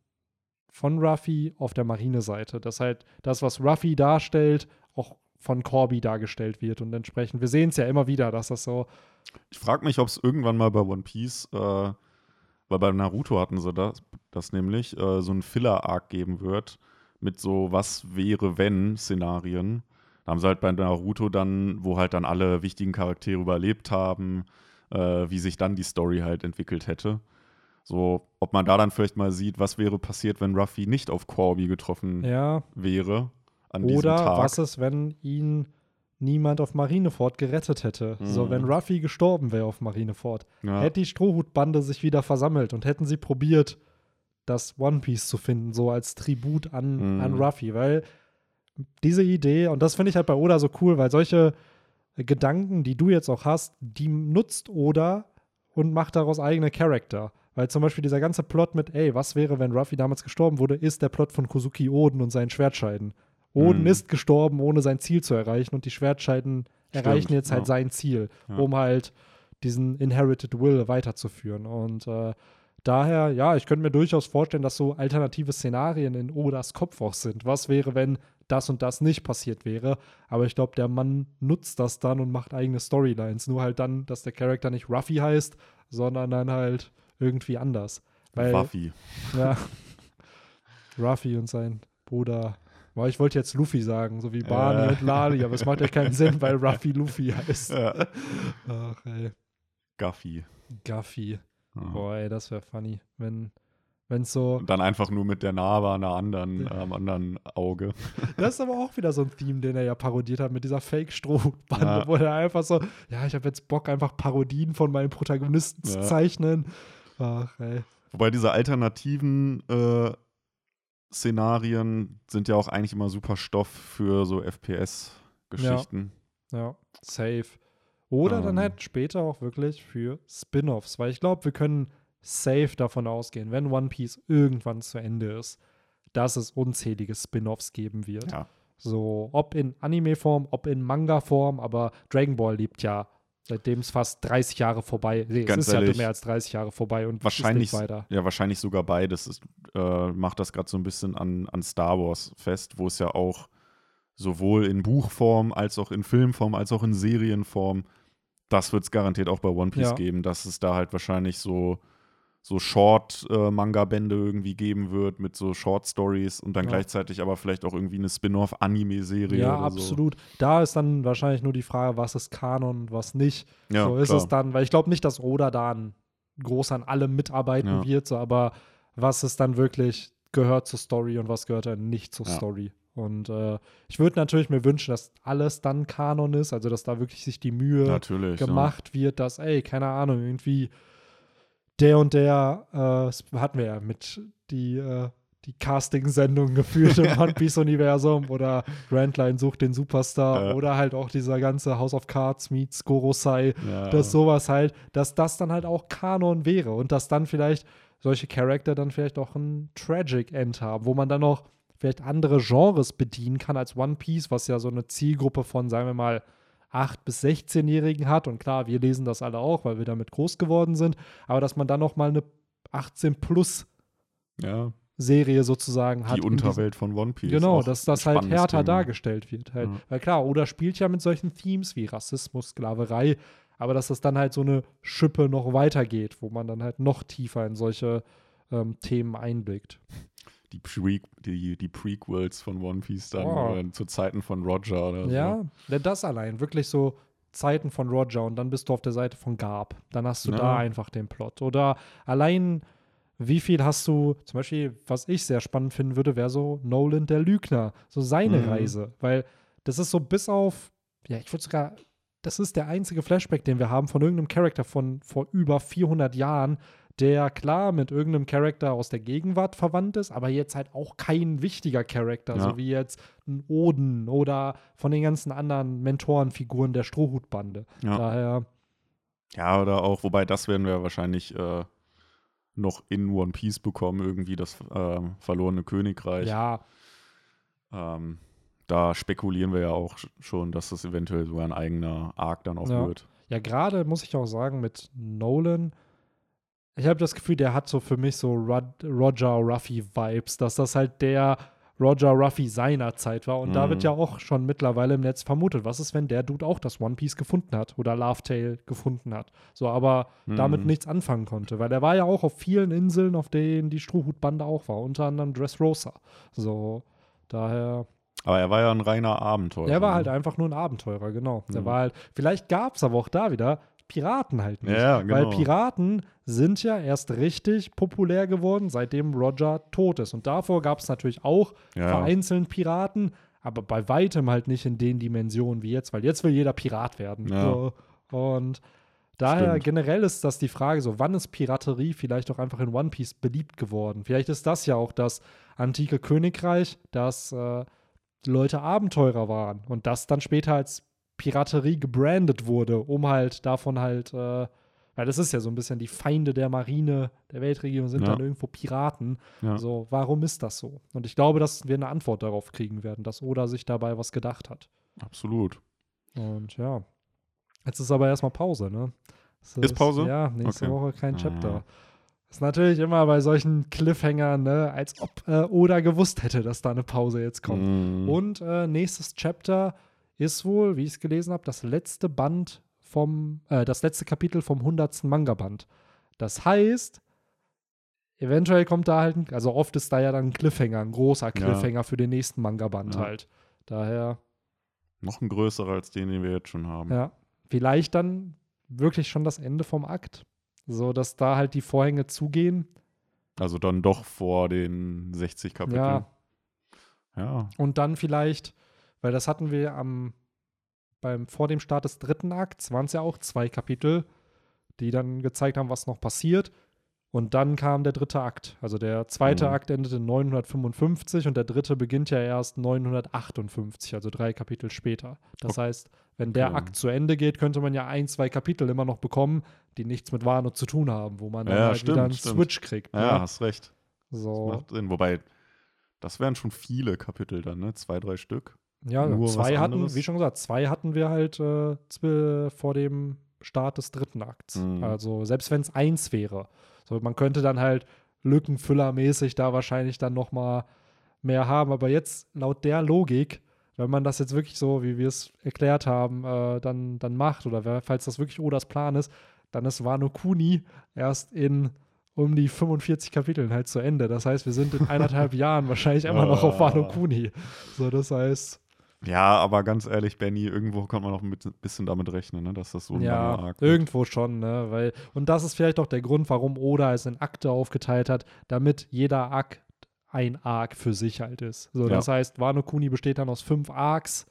von Ruffy auf der Marineseite. Dass halt das, was Ruffy darstellt, auch von Corby dargestellt wird. Und entsprechend, wir sehen es ja immer wieder, dass das so. Ich frage mich, ob es irgendwann mal bei One Piece, äh, weil bei Naruto hatten sie das, das nämlich, äh, so ein Filler-Arc geben wird mit so Was wäre wenn Szenarien. Da haben sie halt bei Naruto dann, wo halt dann alle wichtigen Charaktere überlebt haben, äh, wie sich dann die Story halt entwickelt hätte. So, ob man da dann vielleicht mal sieht, was wäre passiert, wenn Ruffy nicht auf Corby getroffen Ja. wäre an diesem Oder Tag. was ist, wenn ihn niemand auf Marineford gerettet hätte? So, Mhm. wenn Ruffy gestorben wäre auf Marineford. ja. Hätte die Strohhutbande sich wieder versammelt und hätten sie probiert, das One Piece zu finden, so als Tribut an, Mhm. an Ruffy, weil diese Idee, und das finde ich halt bei Oda so cool, weil solche Gedanken, die du jetzt auch hast, die nutzt Oda und macht daraus eigene Charakter. Weil zum Beispiel dieser ganze Plot mit, ey, was wäre, wenn Ruffy damals gestorben wurde, ist der Plot von Kozuki Oden und seinen Schwertscheiden. Oden Mhm. ist gestorben, ohne sein Ziel zu erreichen und die Schwertscheiden Stimmt, erreichen jetzt halt ja. sein Ziel, Ja. um halt diesen Inherited Will weiterzuführen. Und äh, daher, ja, ich könnte mir durchaus vorstellen, dass so alternative Szenarien in Odas Kopf auch sind. Was wäre, wenn das und das nicht passiert wäre? Aber ich glaube, der Mann nutzt das dann und macht eigene Storylines. Nur halt dann, dass der Charakter nicht Ruffy heißt, sondern dann halt irgendwie anders. Weil, Ruffy. ja, Ruffy und sein Bruder. Boah, ich wollte jetzt Luffy sagen, so wie Barney Äh. und Lali, aber es macht ja keinen Sinn, weil Ruffy Luffy heißt. Ja. Ach, ey. Guffy. Guffy. Ja. Boah, ey, das wäre funny, wenn es so. Und dann einfach nur mit der Narbe an der anderen, am anderen Auge. Das ist aber auch wieder so ein Theme, den er ja parodiert hat mit dieser Fake-Strohbande, Ja. wo er einfach so, ja, ich habe jetzt Bock, einfach Parodien von meinen Protagonisten zu Ja. zeichnen. Ach, ey. Wobei diese alternativen äh, Szenarien sind ja auch eigentlich immer super Stoff für so FPS-Geschichten. Ja, safe. Oder dann Ähm. halt später auch wirklich für Spin-offs, weil ich glaube, wir können safe davon ausgehen, wenn One Piece irgendwann zu Ende ist, dass es unzählige Spin-offs geben wird. Ja. So, ob in Anime-Form, ob in Manga-Form, aber Dragon Ball lebt ja, seitdem es fast 30 Jahre vorbei nee, Ganz es ist ja ehrlich, mehr als 30 Jahre vorbei und Wahrscheinlich, ist weiter. ja, wahrscheinlich sogar beides. Es äh, macht das gerade so ein bisschen an, an Star Wars fest, wo es ja auch sowohl in Buchform als auch in Filmform als auch in Serienform, das wird es garantiert auch bei One Piece Ja. geben, dass es da halt wahrscheinlich so, so Short-Manga-Bände irgendwie geben wird mit so Short-Stories und dann Ja. gleichzeitig aber vielleicht auch irgendwie eine Spin-off-Anime-Serie Ja, absolut. Da ist dann wahrscheinlich nur die Frage, was ist Kanon und was nicht. so. Ja, so ist klar. es dann, weil ich glaube nicht, dass Oda da ein groß an allem mitarbeiten Ja. wird, so, aber was ist dann wirklich gehört zur Story und was gehört dann nicht zur. Story. Und äh, ich würde natürlich mir wünschen, dass alles dann Kanon ist, also dass da wirklich sich die Mühe Natürlich. gemacht wird, dass, ey, keine Ahnung, irgendwie der und der, äh, das hatten wir ja mit die, äh, die Casting-Sendung geführt im One Piece-Universum oder Grandline sucht den Superstar Ja. oder halt auch dieser ganze House of Cards meets Gorosei. Ja. dass sowas halt, dass das dann halt auch Kanon wäre und dass dann vielleicht solche Charakter dann vielleicht auch ein Tragic End haben, wo man dann noch vielleicht andere Genres bedienen kann als One Piece, was ja so eine Zielgruppe von, sagen wir mal, 8- bis 16-Jährigen hat. Und klar, wir lesen das alle auch, weil wir damit groß geworden sind. Aber dass man dann noch mal eine 18-Plus-Serie ja. sozusagen hat. Die Unterwelt von One Piece. Genau, dass das halt härter Thema. dargestellt wird. Halt. Ja. Weil klar, oder spielt ja mit solchen Themes wie Rassismus, Sklaverei, aber dass das dann halt so eine Schippe noch weitergeht, wo man dann halt noch tiefer in solche ähm, Themen einblickt. Die, Pre die, die Prequels von One Piece dann Oh. äh, zu Zeiten von Roger oder so. Ja, denn das allein, wirklich so Zeiten von Roger und dann bist du auf der Seite von Garb. Dann hast du Ja. da einfach den Plot. Oder allein, wie viel hast du, zum Beispiel, was ich sehr spannend finden würde, wäre so Nolan der Lügner, so seine Mhm. Reise. Weil das ist so bis auf, ja, ich würde sogar, das ist der einzige Flashback, den wir haben von irgendeinem Charakter von vor über 400 Jahren, der klar mit irgendeinem Charakter aus der Gegenwart verwandt ist, aber jetzt halt auch kein wichtiger Charakter, Ja. so wie jetzt ein Oden oder von den ganzen anderen Mentorenfiguren der Strohhutbande. Ja. Daher, Ja, oder auch, wobei das werden wir wahrscheinlich äh, noch in One Piece bekommen, irgendwie das äh, verlorene Königreich. ja, Ähm, da spekulieren wir ja auch sch- schon, dass das eventuell sogar ein eigener Arc dann auch Ja. wird. Ja, gerade muss ich auch sagen, mit Nolan, ich habe das Gefühl, der hat so für mich so Rod Roger Ruffy-Vibes, dass das halt der Roger Ruffy seiner Zeit war. Und da wird Mhm. ja auch schon mittlerweile im Netz vermutet, was ist, wenn der Dude auch das One Piece gefunden hat oder Love Tale gefunden hat. So, aber damit Mhm. nichts anfangen konnte, weil er war ja auch auf vielen Inseln, auf denen die Strohhutbande auch war, unter anderem Dressrosa. So, daher. Aber er war ja ein reiner Abenteurer. Er war ne? halt einfach nur ein Abenteurer, genau. Der Mhm. war halt, vielleicht gab es aber auch da wieder Piraten halt nicht. Ja, genau. Weil Piraten sind ja erst richtig populär geworden, seitdem Roger tot ist. Und davor gab es natürlich auch Ja. vereinzelt Piraten, aber bei weitem halt nicht in den Dimensionen wie jetzt, weil jetzt will jeder Pirat werden. Ja. So. Und daher Stimmt. generell ist das die Frage, so wann ist Piraterie vielleicht auch einfach in One Piece beliebt geworden? Vielleicht ist das ja auch das antike Königreich, das äh, Leute Abenteurer waren und das dann später als Piraterie gebrandet wurde, um halt davon halt, äh, weil das ist ja so ein bisschen die Feinde der Marine, der Weltregierung sind Ja. dann irgendwo Piraten. Ja. So, warum ist das so? Und ich glaube, dass wir eine Antwort darauf kriegen werden, dass Oda sich dabei was gedacht hat. Absolut. Und ja, jetzt ist aber erstmal Pause, ne? Es Ist Pause? Ja, nächste Okay. Woche kein Ah. Chapter. Ist natürlich immer bei solchen Cliffhangern, ne, als ob äh, Oda gewusst hätte, dass da eine Pause jetzt kommt. Mhm. Und äh, nächstes Chapter ist wohl, wie ich es gelesen habe, das letzte Band vom, äh, das letzte Kapitel vom 100. Manga-Band. Das heißt, eventuell kommt da halt, ein, also oft ist da ja dann ein Cliffhanger, ein großer Cliffhanger für den nächsten Manga-Band Ja. halt. Daher, Noch ein größerer als den, den wir jetzt schon haben. ja, vielleicht dann wirklich schon das Ende vom Akt. So, dass da halt die Vorhänge zugehen. Also dann doch vor den 60 Kapiteln. Ja, Ja. Und dann vielleicht, weil das hatten wir am beim vor dem Start des dritten Akts waren es ja auch zwei Kapitel, die dann gezeigt haben, was noch passiert. Und dann kam der dritte Akt. Also der zweite Mhm. Akt endete 955 und der dritte beginnt ja erst 958, also drei Kapitel später. Das heißt, wenn der Okay. Akt zu Ende geht, könnte man ja ein, zwei Kapitel immer noch bekommen, die nichts mit Wano zu tun haben, wo man dann Ja, halt stimmt, wieder einen stimmt. Switch kriegt. Ja, ne? hast recht. so. Das macht Sinn. Wobei, das wären schon viele Kapitel dann, ne? Zwei, drei Stück. Ja, Nur zwei hatten, anderes? wie schon gesagt, zwei hatten wir halt äh, vor dem Start des dritten Akts. Mhm. Also selbst wenn es eins wäre. So, man könnte dann halt lückenfüllermäßig da wahrscheinlich dann noch mal mehr haben. Aber jetzt laut der Logik, wenn man das jetzt wirklich so, wie wir es erklärt haben, äh, dann, dann macht oder wer, falls das wirklich Odas Plan ist, dann ist Wano Kuni erst in um die 45 Kapiteln halt zu Ende. Das heißt, wir sind in eineinhalb Jahren wahrscheinlich immer noch auf Wano Ah. Kuni. So, das heißt, Ja, aber ganz ehrlich, Benny, irgendwo kann man noch ein bisschen damit rechnen, ne? dass das so ein ja, Arc wird. irgendwo schon, ne? Weil, und das ist vielleicht auch der Grund, warum Oda es in Akte aufgeteilt hat, damit jeder Akt ein Arc für sich halt ist. So, Ja. das heißt, Wano Kuni besteht dann aus fünf Arcs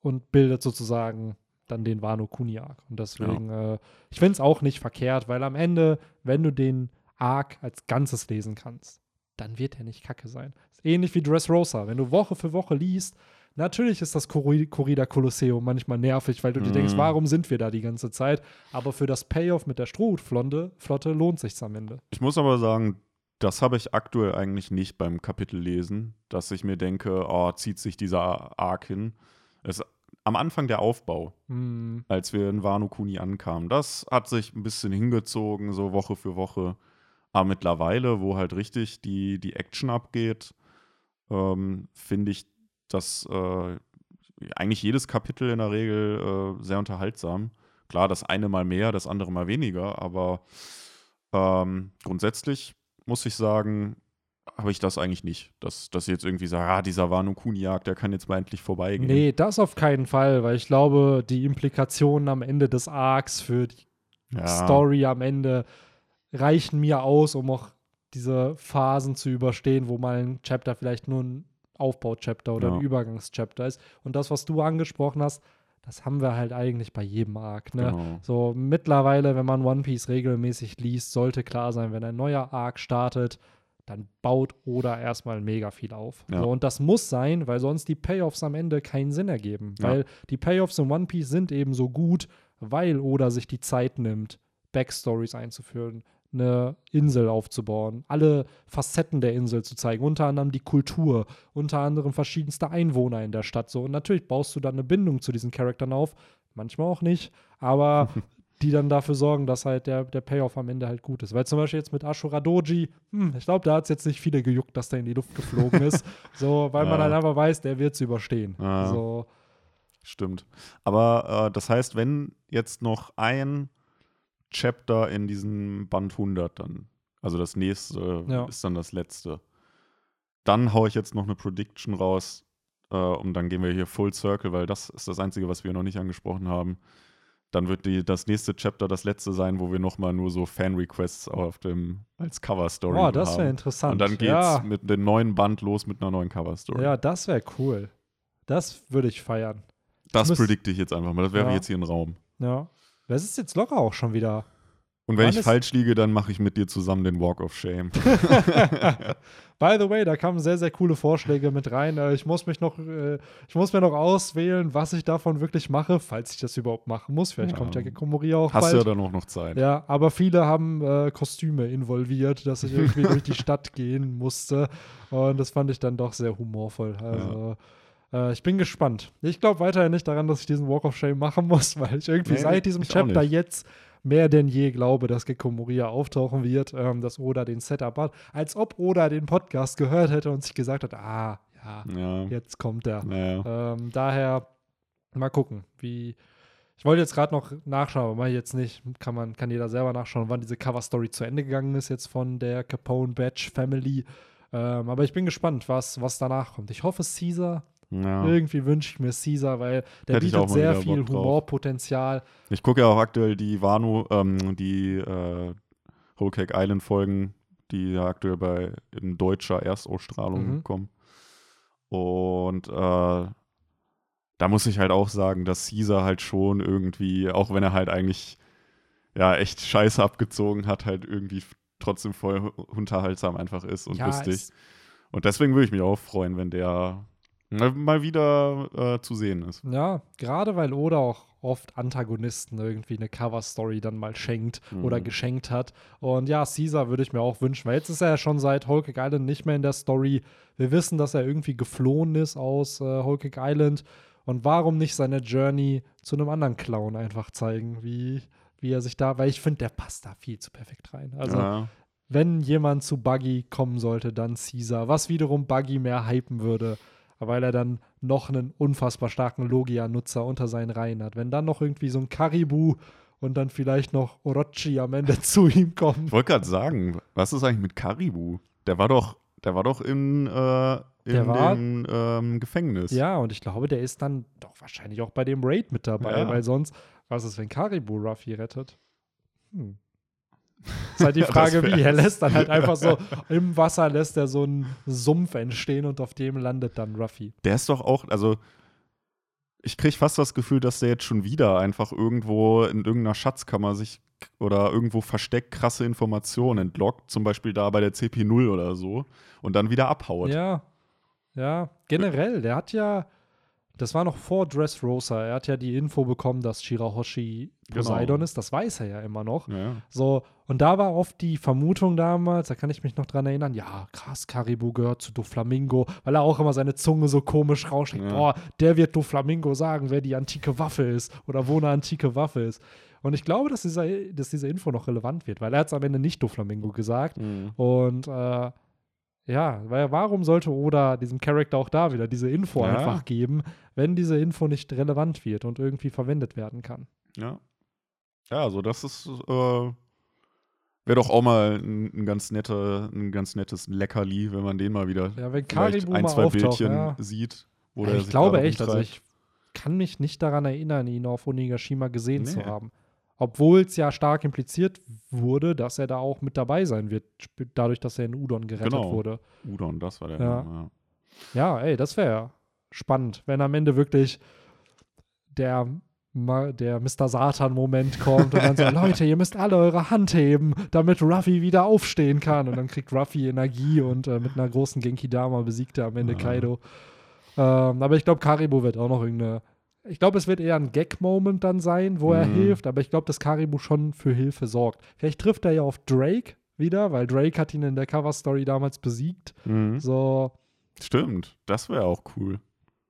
und bildet sozusagen dann den Wano Kuni Arc. Und deswegen, äh, ich finde es auch nicht verkehrt, weil am Ende, wenn du den Arc als Ganzes lesen kannst, dann wird er nicht kacke sein. Ist ähnlich wie Dressrosa. Wenn du Woche für Woche liest, natürlich ist das Corri- Corrida Kolosseum manchmal nervig, weil du dir Mhm. denkst, warum sind wir da die ganze Zeit? Aber für das Payoff mit der Strohhutflotte Flotte lohnt sich's am Ende. Ich muss aber sagen, das habe ich aktuell eigentlich nicht beim Kapitellesen, dass ich mir denke, oh, zieht sich dieser Arc hin. Es, am Anfang der Aufbau, Hm, als wir in Wano Kuni ankamen, das hat sich ein bisschen hingezogen, so Woche für Woche. Aber mittlerweile, wo halt richtig die, die Action abgeht, ähm, finde ich das äh, eigentlich jedes Kapitel in der Regel äh, sehr unterhaltsam. Klar, das eine mal mehr, das andere mal weniger, aber ähm, grundsätzlich muss ich sagen, habe ich das eigentlich nicht. Dass, dass ich jetzt irgendwie sage, ah, dieser Wano Kuni-Jagd, der kann jetzt mal endlich vorbeigehen. nee, das auf keinen Fall, weil ich glaube, die Implikationen am Ende des Arcs für die Ja. Story am Ende reichen mir aus, um auch diese Phasen zu überstehen, wo mal ein Chapter vielleicht nur ein Aufbau-Chapter oder Ja. ein Übergangs-Chapter ist. Und das, was du angesprochen hast, das haben wir halt eigentlich bei jedem Arc. Ne? Genau. So mittlerweile, wenn man One Piece regelmäßig liest, sollte klar sein, wenn ein neuer Arc startet, dann baut Oda erstmal mega viel auf. Ja. So, und das muss sein, weil sonst die Payoffs am Ende keinen Sinn ergeben. Ja. Weil die Payoffs in One Piece sind eben so gut, weil Oda sich die Zeit nimmt, Backstories einzuführen, eine Insel aufzubauen, alle Facetten der Insel zu zeigen, unter anderem die Kultur, unter anderem verschiedenste Einwohner in der Stadt. So, und natürlich baust du dann eine Bindung zu diesen Charakteren auf, manchmal auch nicht, aber die dann dafür sorgen, dass halt der, der Payoff am Ende halt gut ist. Weil zum Beispiel jetzt mit Ashura Doji, hm, ich glaube, da hat es jetzt nicht viele gejuckt, dass der in die Luft geflogen ist. So, weil man Ja. halt einfach weiß, der wird es überstehen. Ja. So, Stimmt. Aber äh, das heißt, wenn jetzt noch ein Chapter in diesem Band 100 dann, also das nächste Ja. ist dann das letzte, dann haue ich jetzt noch eine Prediction raus äh, und dann gehen wir hier Full Circle, weil das ist das Einzige, was wir noch nicht angesprochen haben. Dann wird die, das nächste Chapter das letzte sein, wo wir nochmal nur so Fan-Requests auf dem als Cover-Story boah, das wäre haben. interessant. Und dann geht's ja, mit dem neuen Band los mit einer neuen Cover-Story. ja, das wäre cool. Das würde ich feiern. das predikte ich jetzt einfach mal. Das wäre Ja. jetzt hier ein Raum. Ja. Das ist jetzt locker auch schon wieder. Und wenn Wann ich falsch liege, dann mache ich mit dir zusammen den Walk of Shame. By the way, da kamen sehr, sehr coole Vorschläge mit rein. Äh, Ich muss mich noch, äh, ich muss mir noch auswählen, was ich davon wirklich mache, falls ich das überhaupt machen muss. Vielleicht Ja. kommt ja Gekomori auch Hast bald. du ja dann auch noch Zeit. Ja, aber viele haben äh, Kostüme involviert, dass ich irgendwie durch die Stadt gehen musste. Und das fand ich dann doch sehr humorvoll. Also, äh, ich bin gespannt. Ich glaube weiterhin nicht daran, dass ich diesen Walk of Shame machen muss, weil ich irgendwie Nee, seit diesem Chapter jetzt mehr denn je glaube, dass Gekko Moria auftauchen wird, ähm, dass Oda den Setup hat. Als ob Oda den Podcast gehört hätte und sich gesagt hat, ah, ja, Ja. jetzt kommt er. Naja. Ähm, daher mal gucken, wie. Ich wollte jetzt gerade noch nachschauen, aber mach ich jetzt nicht. Kann man, kann jeder selber nachschauen, wann diese Cover-Story zu Ende gegangen ist, jetzt von der Capone Batch Family. Ähm, aber ich bin gespannt, was, was danach kommt. Ich hoffe, Caesar. Ja. Irgendwie wünsche ich mir Caesar, weil der Hätte bietet sehr viel. Humorpotenzial. Ich gucke ja auch aktuell die Wano, ähm, die äh, Whole Cake Island Folgen, die ja aktuell bei in deutscher Erstausstrahlung Mhm. kommen. Und äh, da muss ich halt auch sagen, dass Caesar halt schon irgendwie, auch wenn er halt eigentlich ja echt Scheiße abgezogen hat, halt irgendwie trotzdem voll unterhaltsam einfach ist und Ja, lustig. Und deswegen würde ich mich auch freuen, wenn der mal- wieder äh, zu sehen ist. Ja, gerade weil Oda auch oft Antagonisten irgendwie eine Cover-Story dann mal schenkt Mhm. oder geschenkt hat. Und ja, Caesar würde ich mir auch wünschen, weil jetzt ist er ja schon seit Cake Island nicht mehr in der Story. Wir wissen, dass er irgendwie geflohen ist aus äh, Cake Island. Und warum nicht seine Journey zu einem anderen Clown einfach zeigen, wie, wie er sich da, weil ich finde, der passt da viel zu perfekt rein. Also, ja. wenn jemand zu Buggy kommen sollte, dann Caesar, was wiederum Buggy mehr hypen würde, weil er dann noch einen unfassbar starken Logia-Nutzer unter seinen Reihen hat. Wenn dann noch irgendwie so ein Karibu und dann vielleicht noch Orochi am Ende zu ihm kommen. Ich wollte gerade sagen, was ist eigentlich mit Karibu? Der war doch, der war doch in, äh, in Der war- dem ähm, Gefängnis. Ja, und ich glaube, der ist dann doch wahrscheinlich auch bei dem Raid mit dabei, Ja. weil sonst, was ist, wenn Karibu Ruffy rettet? Hm. Ist halt die Frage, wie. Er lässt dann halt einfach so im Wasser lässt er so einen Sumpf entstehen und auf dem landet dann Ruffy. Der ist doch auch, also ich kriege fast das Gefühl, dass der jetzt schon wieder einfach irgendwo in irgendeiner Schatzkammer sich oder irgendwo versteckt krasse Informationen entlockt, zum Beispiel da bei der CP0 oder so, und dann wieder abhaut. Ja, ja, generell, der hat ja, das war noch vor Dressrosa, er hat ja die Info bekommen, dass Shirahoshi Genau. Poseidon ist, das weiß er ja immer noch. Ja. So, und da war oft die Vermutung damals, da kann ich mich noch dran erinnern, ja, krass, Karibu gehört zu Doflamingo, weil er auch immer seine Zunge so komisch rausschlägt. Ja. Boah, der wird Doflamingo sagen, wer die antike Waffe ist oder wo eine antike Waffe ist. Und ich glaube, dass, dieser, dass diese Info noch relevant wird, weil er hat es am Ende nicht Doflamingo gesagt. Mhm. Und äh, ja, weil warum sollte Oda diesem Charakter auch da wieder diese Info Ja. einfach geben, wenn diese Info nicht relevant wird und irgendwie verwendet werden kann? Ja. Ja, also das ist, äh, wäre doch auch mal ein, ein ganz netter, ein ganz nettes Leckerli, wenn man den mal wieder Ja, wenn Karibu ein, zwei Bildchen ja. sieht, wo Ja, ich glaube echt, also ich kann mich nicht daran erinnern, ihn auf Onigashima gesehen zu Nee. haben. Obwohl es ja stark impliziert wurde, dass er da auch mit dabei sein wird, dadurch, dass er in Udon gerettet Genau. wurde. Udon, das war der Ja. Name, ja. Ja, ey, das wäre spannend, wenn am Ende wirklich der, der Mr. Satan-Moment kommt und dann so, Leute, ihr müsst alle eure Hand heben, damit Ruffy wieder aufstehen kann. Und dann kriegt Ruffy Energie und äh, mit einer großen Genki-Dama besiegt er am Ende Ja. Kaido. Ähm, aber ich glaube, Karibo wird auch noch irgendeine. Ich glaube, es wird eher ein Gag-Moment dann sein, wo er Mhm. hilft, aber ich glaube, dass Karibo schon für Hilfe sorgt. Vielleicht trifft er ja auf Drake wieder, weil Drake hat ihn in der Cover-Story damals besiegt. Mhm. So, Stimmt, das wäre auch cool.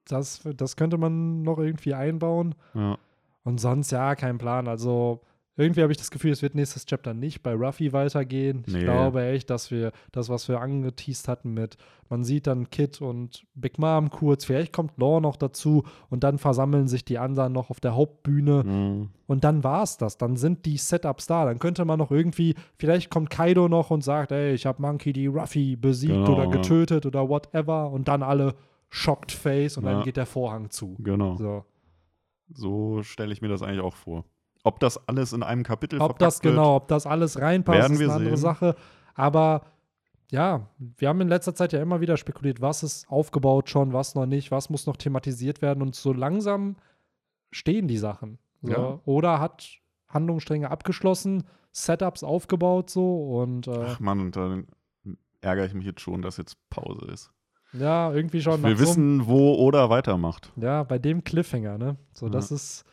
das, das könnte man noch irgendwie einbauen. Ja. Und sonst ja, kein Plan. Also irgendwie habe ich das Gefühl, es wird nächstes Chapter nicht bei Ruffy weitergehen. Ich Nee. glaube echt, dass wir das, was wir angeteased hatten mit, man sieht dann Kid und Big Mom kurz, vielleicht kommt Law noch dazu und dann versammeln sich die anderen noch auf der Hauptbühne Mhm. und dann war es das. Dann sind die Setups da. Dann könnte man noch irgendwie, vielleicht kommt Kaido noch und sagt, ey, ich habe Monkey die Ruffy besiegt Genau, oder ja. getötet oder whatever und dann alle shocked face und Ja. dann geht der Vorhang zu. Genau. So. So stelle ich mir das eigentlich auch vor. Ob das alles in einem Kapitel Ob das verpackt wird, genau, ob das alles reinpasst, Werden ist wir eine andere sehen. Sache. Aber ja, wir haben in letzter Zeit ja immer wieder spekuliert, was ist aufgebaut schon, was noch nicht, was muss noch thematisiert werden. Und so langsam stehen die Sachen. So. Ja. Oder hat Handlungsstränge abgeschlossen, Setups aufgebaut so und äh, Ach Mann, und dann ärgere ich mich jetzt schon, dass jetzt Pause ist. ja, irgendwie schon so einem- wissen, wo Oda weitermacht. Ja, bei dem Cliffhanger, ne? So, Ja. das ist.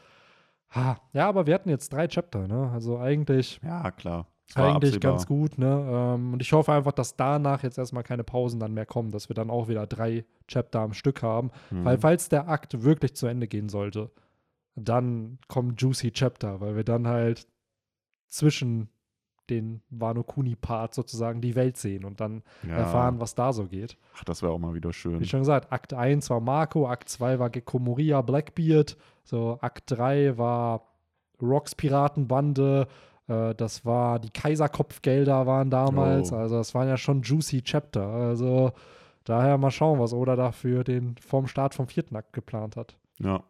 Ha, ja, aber wir hatten jetzt drei Chapter, ne? Also eigentlich Ja, klar. Eigentlich absehbar. ganz gut, ne? Ähm, und ich hoffe einfach, dass danach jetzt erstmal keine Pausen dann mehr kommen, dass wir dann auch wieder drei Chapter am Stück haben. Mhm. Weil, falls der Akt wirklich zu Ende gehen sollte, dann kommen Juicy Chapter, weil wir dann halt zwischen den Wano Kuni-Part sozusagen die Welt sehen und dann ja. erfahren, was da so geht. Ach, das wäre auch mal wieder schön. Wie schon gesagt, Akt 1 war Marco, Akt 2 war Gekko Moria, Blackbeard, so Akt 3 war Rocks Piratenbande, äh, das war die Kaiserkopfgelder waren damals, Oh. also das waren ja schon juicy Chapter, also daher mal schauen, was Oda da für den vom Start vom vierten Akt geplant hat. Ja.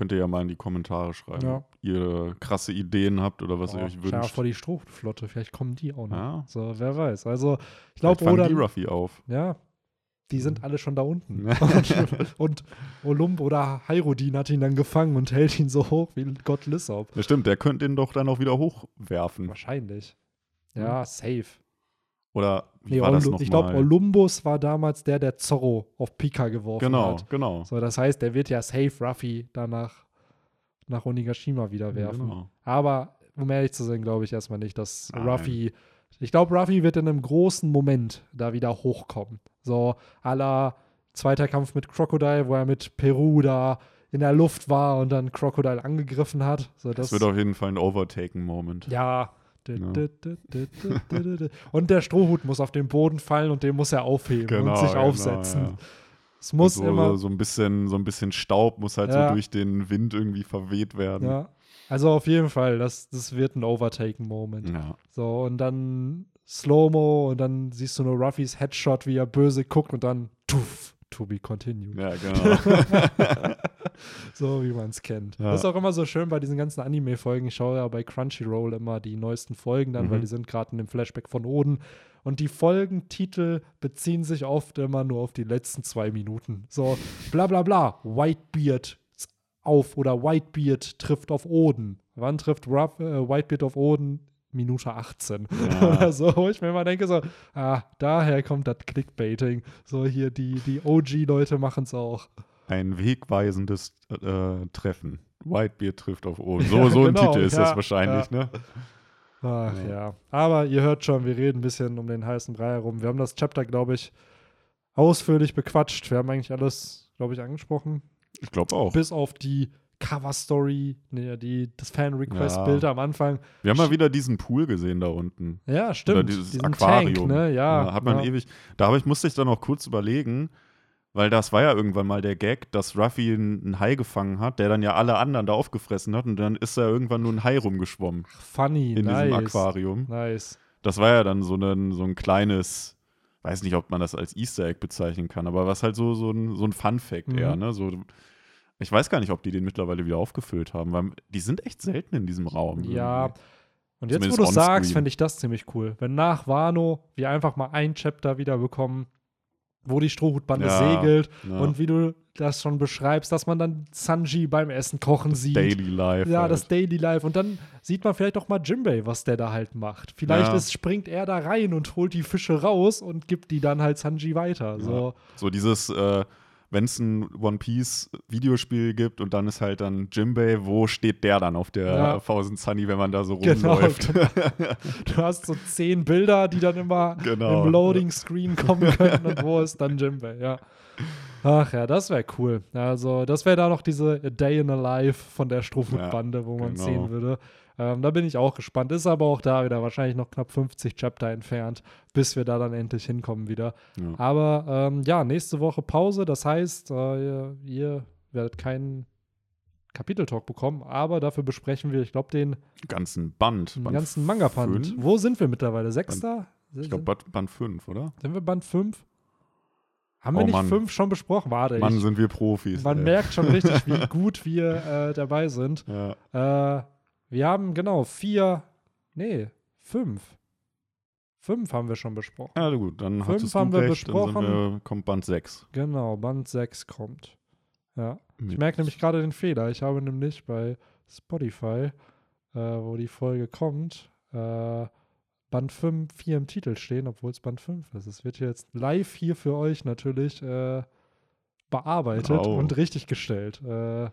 Könnt ihr ja mal in die Kommentare schreiben, Ja. ob ihr krasse Ideen habt oder was ihr Boah, euch wünscht. vor die Strohflotte, vielleicht kommen die auch noch. Ja. So, wer weiß. Also, ich glaube, Oda, die Ruffy auf. ja, die sind alle schon da unten. Ja. und, und Olump oder Hyrudin hat ihn dann gefangen und hält ihn so hoch wie Gott Lissop. Ja, stimmt, der könnte den doch dann auch wieder hochwerfen. Wahrscheinlich. Ja, safe. Oder wie Nee, war das noch ich glaube? Olympus war damals der, der Zorro auf Pika geworfen Genau, hat. genau. So, das heißt, der wird ja safe Ruffy danach nach Onigashima wieder werfen. Genau. Aber um ehrlich zu sein, glaube ich erstmal nicht, dass Nein. Ruffy. Ich glaube, Ruffy wird in einem großen Moment da wieder hochkommen. So, la zweiter Kampf mit Crocodile, wo er mit Peru da in der Luft war und dann Crocodile angegriffen hat. So, Das, das, wird auf jeden Fall ein Overtaken-Moment. ja. Ja. Und der Strohhut muss auf den Boden fallen und den muss er aufheben und sich genau, aufsetzen. ja. Es muss so, immer. so ein bisschen, so ein bisschen Staub muss halt Ja. so durch den Wind irgendwie verweht werden. Ja. Also auf jeden Fall, das, das wird ein Overtaken-Moment. Ja. So, und dann Slow-Mo und dann siehst du nur Ruffys Headshot, wie er böse guckt und dann tuff, to be continued. Ja, genau. So wie man es kennt. Ja. Das ist auch immer so schön bei diesen ganzen Anime-Folgen. Ich schaue ja bei Crunchyroll immer die neuesten Folgen dann, Mhm. weil die sind gerade in dem Flashback von Oden. Und die Folgentitel beziehen sich oft immer nur auf die letzten zwei Minuten. So, bla bla bla, Whitebeard auf oder Whitebeard trifft auf Oden. Wann trifft Ruff, äh, Whitebeard auf Oden? Minute 18 Ja. oder so, wo ich mir immer denke, so, ah, daher kommt das Clickbaiting. So hier, die, die OG-Leute machen es auch. Ein wegweisendes äh, Treffen. Whitebeard trifft auf Oden. So, Ja, so ein genau, Titel ist ja, das wahrscheinlich, ne? Ach Ja. ja. Aber ihr hört schon, wir reden ein bisschen um den heißen Brei herum. Wir haben das Chapter, glaube ich, ausführlich bequatscht. Wir haben eigentlich alles, glaube ich, angesprochen. Ich glaube auch. Bis auf die Cover-Story, nee, die, das Fan-Request-Bild am Anfang. Wir haben mal wieder diesen Pool gesehen da unten. Ja, Oder stimmt. dieses Diesen Aquarium. Tank, ne? Ja. hat man ja. ewig. Da habe ich, musste ich dann noch kurz überlegen, weil das war ja irgendwann mal der Gag, dass Ruffy einen Hai gefangen hat, der dann ja alle anderen da aufgefressen hat und dann ist da irgendwann nur ein Hai rumgeschwommen Funny, in nice. diesem Aquarium. Nice. Das war ja dann so ein, so ein kleines, weiß nicht, ob man das als Easter Egg bezeichnen kann, aber was halt so, so ein, so ein Fun-Fact Mhm. eher, ne? So, ich weiß gar nicht, ob die den mittlerweile wieder aufgefüllt haben, weil die sind echt selten in diesem Raum. Ja. irgendwie. Und jetzt, wo Zumindest du sagst, fände ich das ziemlich cool. Wenn nach Wano wir einfach mal ein Chapter wieder bekommen, wo die Strohhutbande Ja, segelt ja. und wie du das schon beschreibst, dass man dann Sanji beim Essen kochen sieht. Daily Life. Ja, halt. das Daily Life. Und dann sieht man vielleicht auch mal Jimbei, was der da halt macht. Vielleicht Ja. ist, springt er da rein und holt die Fische raus und gibt die dann halt Sanji weiter. So. So dieses, äh, wenn es ein One Piece Videospiel gibt und dann ist halt dann Jimbei, wo steht der dann auf der Ja. Thousand Sunny, wenn man da so Genau, rumläuft? Du hast so zehn Bilder, die dann immer Genau. im Loading Screen kommen können und wo ist dann Jimbei, ja. Ach ja, das wäre cool. Also, das wäre da noch diese A Day in a Life von der Strohhutbande, wo man genau. sehen würde. Ähm, da bin ich auch gespannt. Ist aber auch da wieder wahrscheinlich noch knapp 50 Chapter entfernt, bis wir da dann endlich hinkommen wieder. Ja. Aber ähm, ja, nächste Woche Pause. Das heißt, äh, ihr, ihr werdet keinen Kapiteltalk bekommen, aber dafür besprechen wir, ich glaube, den ganzen Band. den Band ganzen Manga-Band. fünf? Wo sind wir mittlerweile? Sechster? Ich glaube, Band, Band 5, oder? sind wir Band 5? Haben Oh wir nicht Mann. 5 schon besprochen? Warte, Mann, ich, sind wir Profis. man ey. merkt schon richtig, wie gut wir äh, dabei sind. Ja. Äh, wir haben genau vier, nee, fünf. Fünf haben wir schon besprochen. ja, gut, dann Fünf haben wir recht, dann besprochen. wir, kommt Band 6. Genau, Band 6 kommt. Ja. Ich Mit- merke nämlich gerade den Fehler. Ich habe nämlich bei Spotify, äh, wo die Folge kommt, äh, Band 5 hier im Titel stehen, obwohl es Band 5 ist. Es wird jetzt live hier für euch natürlich äh, bearbeitet Oh. und richtig gestellt. Äh,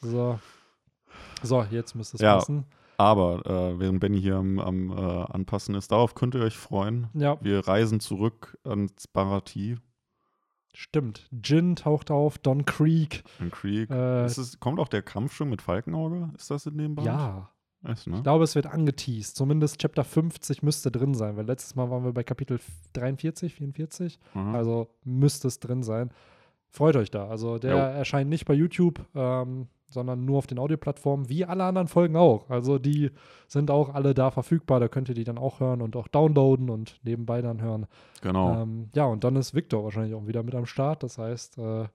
so. So, jetzt müsste es Ja. passen. Aber äh, während Benny hier am, am äh, Anpassen ist, darauf könnt ihr euch freuen. Ja, Wir reisen zurück ans Barati stimmt. Jin taucht auf, Don Creek. in Creek. Äh, es, kommt auch der Kampf schon mit Falkenauge? Ist das in dem Band? Ja, Ist, ne? Ich glaube, es wird angeteased. Zumindest Chapter 50 müsste drin sein, weil letztes Mal waren wir bei Kapitel 43, 44. Mhm. Also müsste es drin sein. Freut euch da. Also der Jo. erscheint nicht bei YouTube, ähm, sondern nur auf den Audioplattformen, wie alle anderen Folgen auch. Also die sind auch alle da verfügbar. Da könnt ihr die dann auch hören und auch downloaden und nebenbei dann hören. genau. Ähm, ja, und dann ist Victor wahrscheinlich auch wieder mit am Start. Das heißt, äh,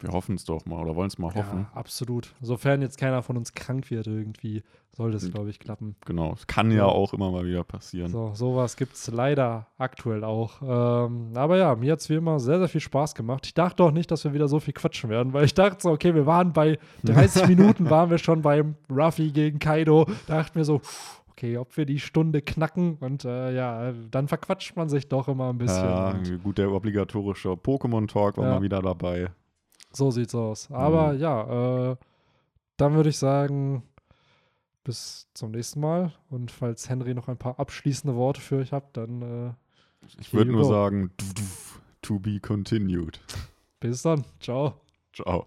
Wir hoffen es doch mal oder wollen es mal hoffen. ja, absolut. Sofern jetzt keiner von uns krank wird irgendwie, sollte es, Mhm. glaube ich, klappen. Genau. Es kann ja Ja. auch immer mal wieder passieren. So, sowas gibt es leider aktuell auch. Ähm, aber ja, mir hat es wie immer sehr, sehr viel Spaß gemacht. Ich dachte auch nicht, dass wir wieder so viel quatschen werden, weil ich dachte so, okay, wir waren bei 30 Minuten, waren wir schon beim Ruffy gegen Kaido. Dachte mir so, okay, ob wir die Stunde knacken und äh, ja, dann verquatscht man sich doch immer ein bisschen. Ja, gut, der obligatorische Pokémon-Talk war Ja. mal wieder dabei. So sieht's aus. Aber Mhm. ja, äh, dann würde ich sagen, bis zum nächsten Mal. Und falls Henry noch ein paar abschließende Worte für euch habt, dann äh, Ich würde nur go. sagen, to be continued. bis dann. Ciao. Ciao.